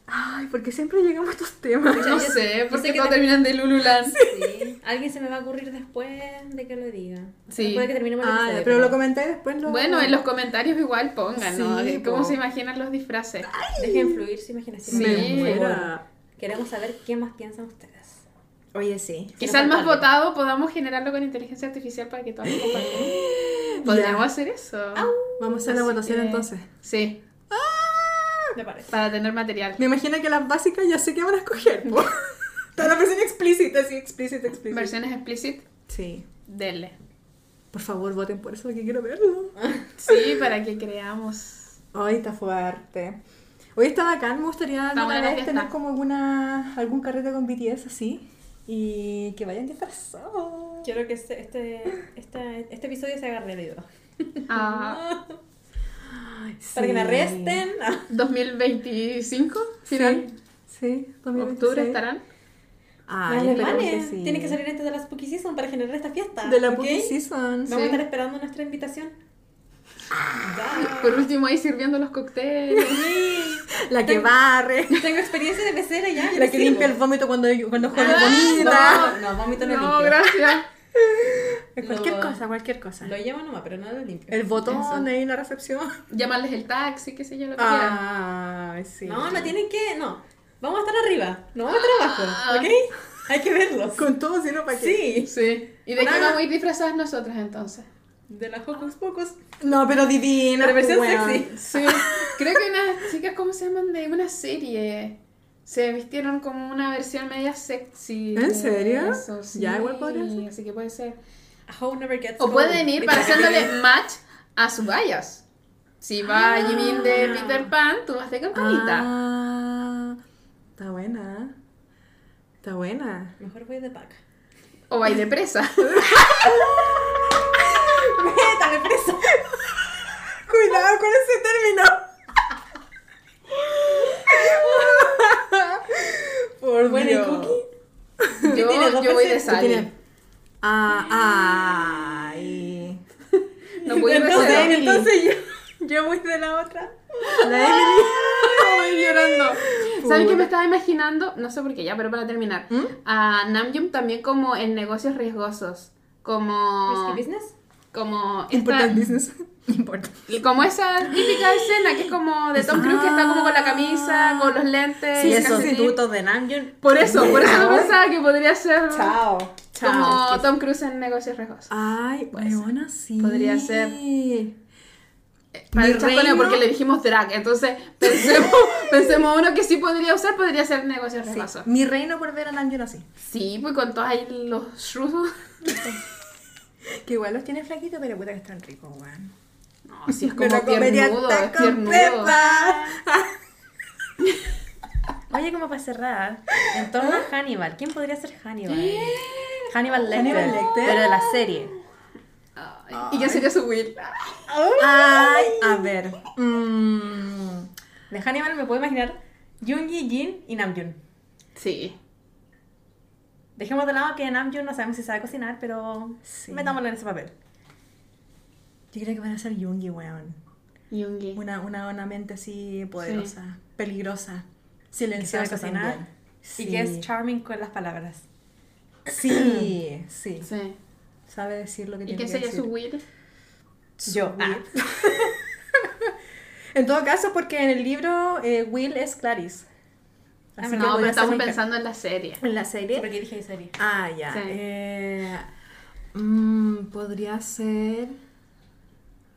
Ay, porque siempre llegamos a estos temas. No yo- sé, porque todos te- terminan de Lululan. Sí. Alguien se me va a ocurrir después de que lo diga. Sí. Después de que terminemos Ah, pero lo comenté después. Lo... Bueno, en los comentarios igual pongan, ¿no? Sí, De ¿Cómo se imaginan los disfraces? Dejen fluir su imaginación. Sí. Queremos saber qué más piensan ustedes. Oye, sí. Quizá el más votado podamos generarlo con inteligencia artificial para que todos lo compartan. [gasps] Podríamos hacer eso. Vamos a hacer la votación que- entonces. Sí, Me parece. para tener material. Me imagino que las básicas ya sé que van a escoger. Está la [laughs] versión explícita, sí, explícita, explícita. Versiones explicit, Sí. denle. Por favor, voten por eso porque quiero verlo. [laughs] Sí, para que creamos. Ay, está fuerte. Hoy está bacán, me gustaría alguna vez fiesta. tener como alguna, algún carrete con BTS así. Y que vayan disfrazados. Quiero que este, este, este, este episodio se haga realidad. Ah, [laughs] Para que me arresten. Ah. 2025, final. Sí, sí, 2026. Octubre estarán. Ay, Los alemanes que sí. tienen que salir antes de la Spooky Season para generar esta fiesta. De la ¿ok? Spooky Season. Vamos Sí. a estar esperando nuestra invitación. Por último, ahí sirviendo los cócteles. La que barre. Tengo experiencia de pecera ya. La que sirvo. limpia el vómito cuando, cuando Jorge Ah, vomita. No, no, vómito no, No, limpio. gracias. [laughs] Cualquier Lo- cosa, cualquier cosa. Lo llevo nomás, pero no lo limpio. El botón Eso. de ahí en la recepción. [laughs] Llamarles el taxi, qué sé yo, lo que quieran. Ah, sí. No, no tienen que. No. Vamos a estar arriba. No vamos a estar Ah. abajo. ¿Ok? Hay que verlos. Con todo, sino para qué. Sí. Sí. ¿Y de qué vamos a ir disfrazadas nosotras entonces? De las Hocus Pocus. No, pero divina. Pero versión weón. sexy. Sí. [laughs] Creo que unas chicas, ¿cómo se llaman? De una serie. Se vistieron como una versión media sexy. ¿En serio? Eso, sí. Ya, igual podría ser. Así que puede ser. Never Gets O pueden ir para [laughs] haciéndole match a sus vallas. Si va Jimin de Peter Pan, tú vas de campanita. Ah, está buena. Está buena. Mejor voy de pack. O va de presa. [laughs] Métame preso. Cuidado con ese término. [laughs] [laughs] Por Bueno, ¿y Dios. Cookie? [laughs] Yo? ¿Dos yo voy de Sally. Ah, ay. No voy de Entonces, cero. Emily. Entonces yo, yo voy de la otra. La Emily. Estoy llorando. ¿Saben qué me estaba imaginando? No sé por qué ya, pero para terminar. ¿Mm? A Namjoon también como en negocios riesgosos. Como. Risky Business. Como. esta- Important business. [laughs] Important. y como esa típica escena que es como de Tom Cruise que está como con la camisa, con los lentes. Sí, y esos tutos de Namjoon. Por eso, por eso Chao. yo pensaba que podría ser Chao. como Tom Cruise en negocios riesgosos. Ay, weona, sí. Podría ser. Para Mi el chasconeo, reino- porque le dijimos drag, entonces pensemos, [laughs] pensemos uno que sí podría usar, podría ser negocios Sí, riesgosos. Mi reino por ver a Namjoon así. Sí, pues con todos ahí los shrews. [laughs] Que igual los tiene flaquitos, pero puta que están ricos, weón. No, sí es Me como lo comería tiernudo, es tiernudo. pepa. Oye, como para cerrar, en torno a Hannibal, ¿quién podría ser Hannibal? Hannibal Lecter. Hannibal Lecter. Pero de la serie. Ay, ¿Y quién sería su Will? Ay, a ver. mm, De Hannibal me puedo imaginar Yoongi, Jin y Namjoon. Sí. Dejemos de lado que Namjoon no sabemos si sabe cocinar, pero Sí. metámoslo en ese papel. Yo creo que van a ser Yungi, weón. Yoongi. Una, una, una mente así poderosa, peligrosa, silenciosa Que sabe cocinar. también. Y que es charming con las palabras. Sí, [coughs] sí. Sí. Sabe decir lo que ¿Y tiene quién que sería decir. su Will? Yo. Ah. [laughs] En todo caso, porque en el libro eh, Will es Clarice. Así que no, pero estamos pensando en la serie. en la serie. Porque dije serie. Ah, ya. Sí. Eh, mm, podría ser.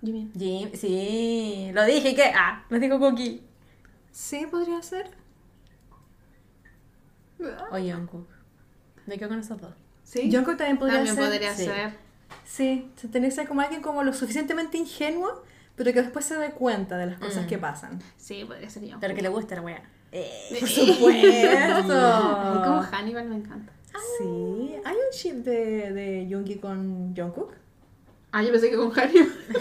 Jimin. Jim, sí, lo dije, ¿y qué? Ah, lo dijo Cookie. Sí, podría ser. O Jungkook. Me quedo con esos dos. ¿Sí? Jungkook también podría También ser. podría sí. ser. Sí, se tiene que ser como alguien como lo suficientemente ingenuo, pero que después se dé cuenta de las cosas Mm. que pasan. Sí, podría ser Jungkook. Pero que le guste la wea. Eh. Por supuesto. [laughs] Como Hannibal me encanta. Sí, hay un chip de, de Yoongi con Jungkook. Ah, yo pensé que con Hannibal. [laughs]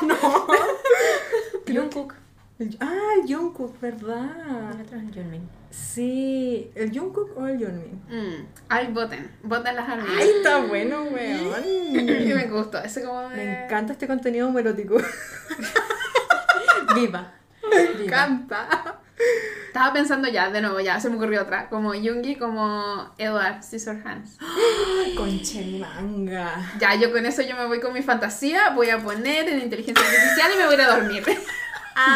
[laughs] Jungkook. El- ah, el Jungkook, El ¿verdad? otro es Jungmin. Sí, ¿el Jungkook o el Yeonmin? Mm. Ay, voten. Voten las armas. Ay, está bueno, weón. [laughs] Y me gustó. Ese como de... Me encanta este contenido homoerótico. Viva. Me encanta. Estaba pensando ya, de nuevo, ya se me ocurrió otra. Como Yoongi, como Edward Scissorhands. Conche manga. Ya, yo con eso yo me voy con mi fantasía, voy a poner en inteligencia artificial y me voy a ir a dormir. [laughs]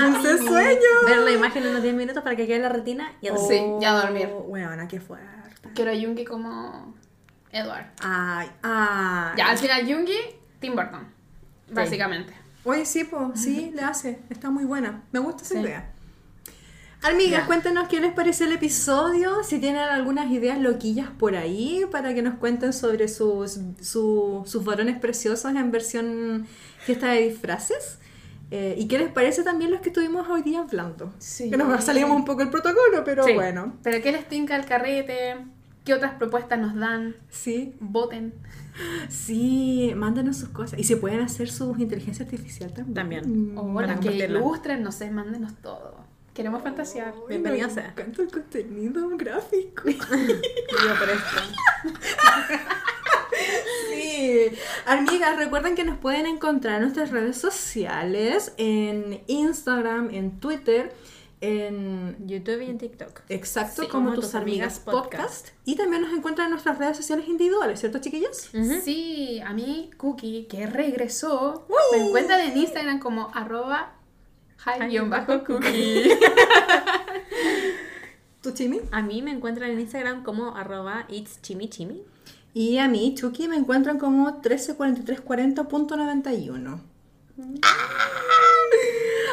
Dulce sueño. Ver la imagen en unos 10 minutos para que quede en la retina y a Sí, ya a dormir. Weona, qué fuerte. Quiero a Yoongi como Edward. Ay, ay. Ya, al final Yoongi, Tim Burton. Básicamente. Oye, sí, pues, sí, le hace. Está muy buena. Me gusta esa Sí. idea. Amigas, cuéntenos qué les pareció el episodio, si tienen algunas ideas loquillas por ahí, para que nos cuenten sobre sus, su- sus varones preciosos en versión fiesta de disfraces. Eh, ¿Y qué les parece también los que estuvimos hoy día hablando? Sí. Que nos salimos un poco el protocolo, pero Sí. bueno. Pero ¿qué les tinca el carrete? ¿Qué otras propuestas nos dan? Sí, Voten. sí, mándenos sus cosas. Y se pueden hacer sus inteligencia artificial también. También. Mm. O las que ilustren, no sé, mándenos todo. Queremos fantasear. Ay, Bienvenida me sea. encanta el contenido gráfico. [laughs] Viva por esto. [laughs] Sí, Amigas, recuerden que nos pueden encontrar en nuestras redes sociales, en Instagram, en Twitter, en YouTube y en TikTok. exacto Sí, como, como tus Tus amigas Amigas podcast. Y también nos encuentran en nuestras redes sociales individuales, ¿cierto, chiquillos? Sí, a mí Cookie, que regresó, me encuentran en Instagram como arroba hi-cookie. [laughs] ¿Tú, Chimi? A mí me encuentran en Instagram como arroba it's chimichimi. Y a mí, Chucky, me encuentran como 134340.91.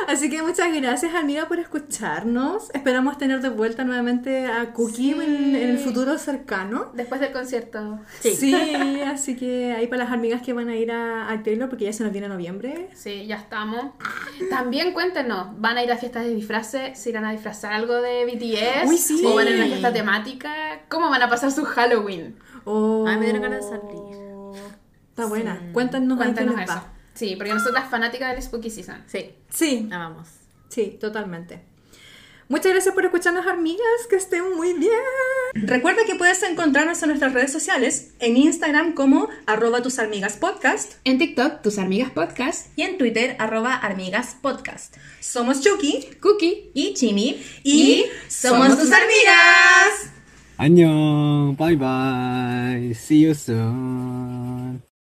Así que muchas gracias, amiga, por escucharnos. Esperamos tener de vuelta nuevamente a Cookie Sí. en, en el futuro cercano. Después del concierto. Sí. [laughs] así que ahí para las amigas que van a ir a, a Taylor, porque ya se nos viene noviembre. Sí, ya estamos. También cuéntenos, ¿van a ir a fiestas de disfraces? ¿Se irán a disfrazar algo de BTS? Uy, sí. ¿O van a ir a una fiesta temática? ¿Cómo van a pasar su Halloween? Oh, Ay, me dieron ganas de salir. Está buena. Cuéntanos, Cuéntanos eso. va. Sí, porque nosotras fanáticas del Spooky Season. Sí, Sí, la vamos. Sí, totalmente. Muchas gracias por escucharnos, amigas. Que estén muy bien. Recuerda que puedes encontrarnos en nuestras redes sociales, en Instagram como arroba tus amigas podcast En TikTok, tus amigas podcast. y en Twitter arroba amigas podcast. Somos Chucky Cookie. y Chimi y somos tus amigas. 안녕. Bye bye. See you soon.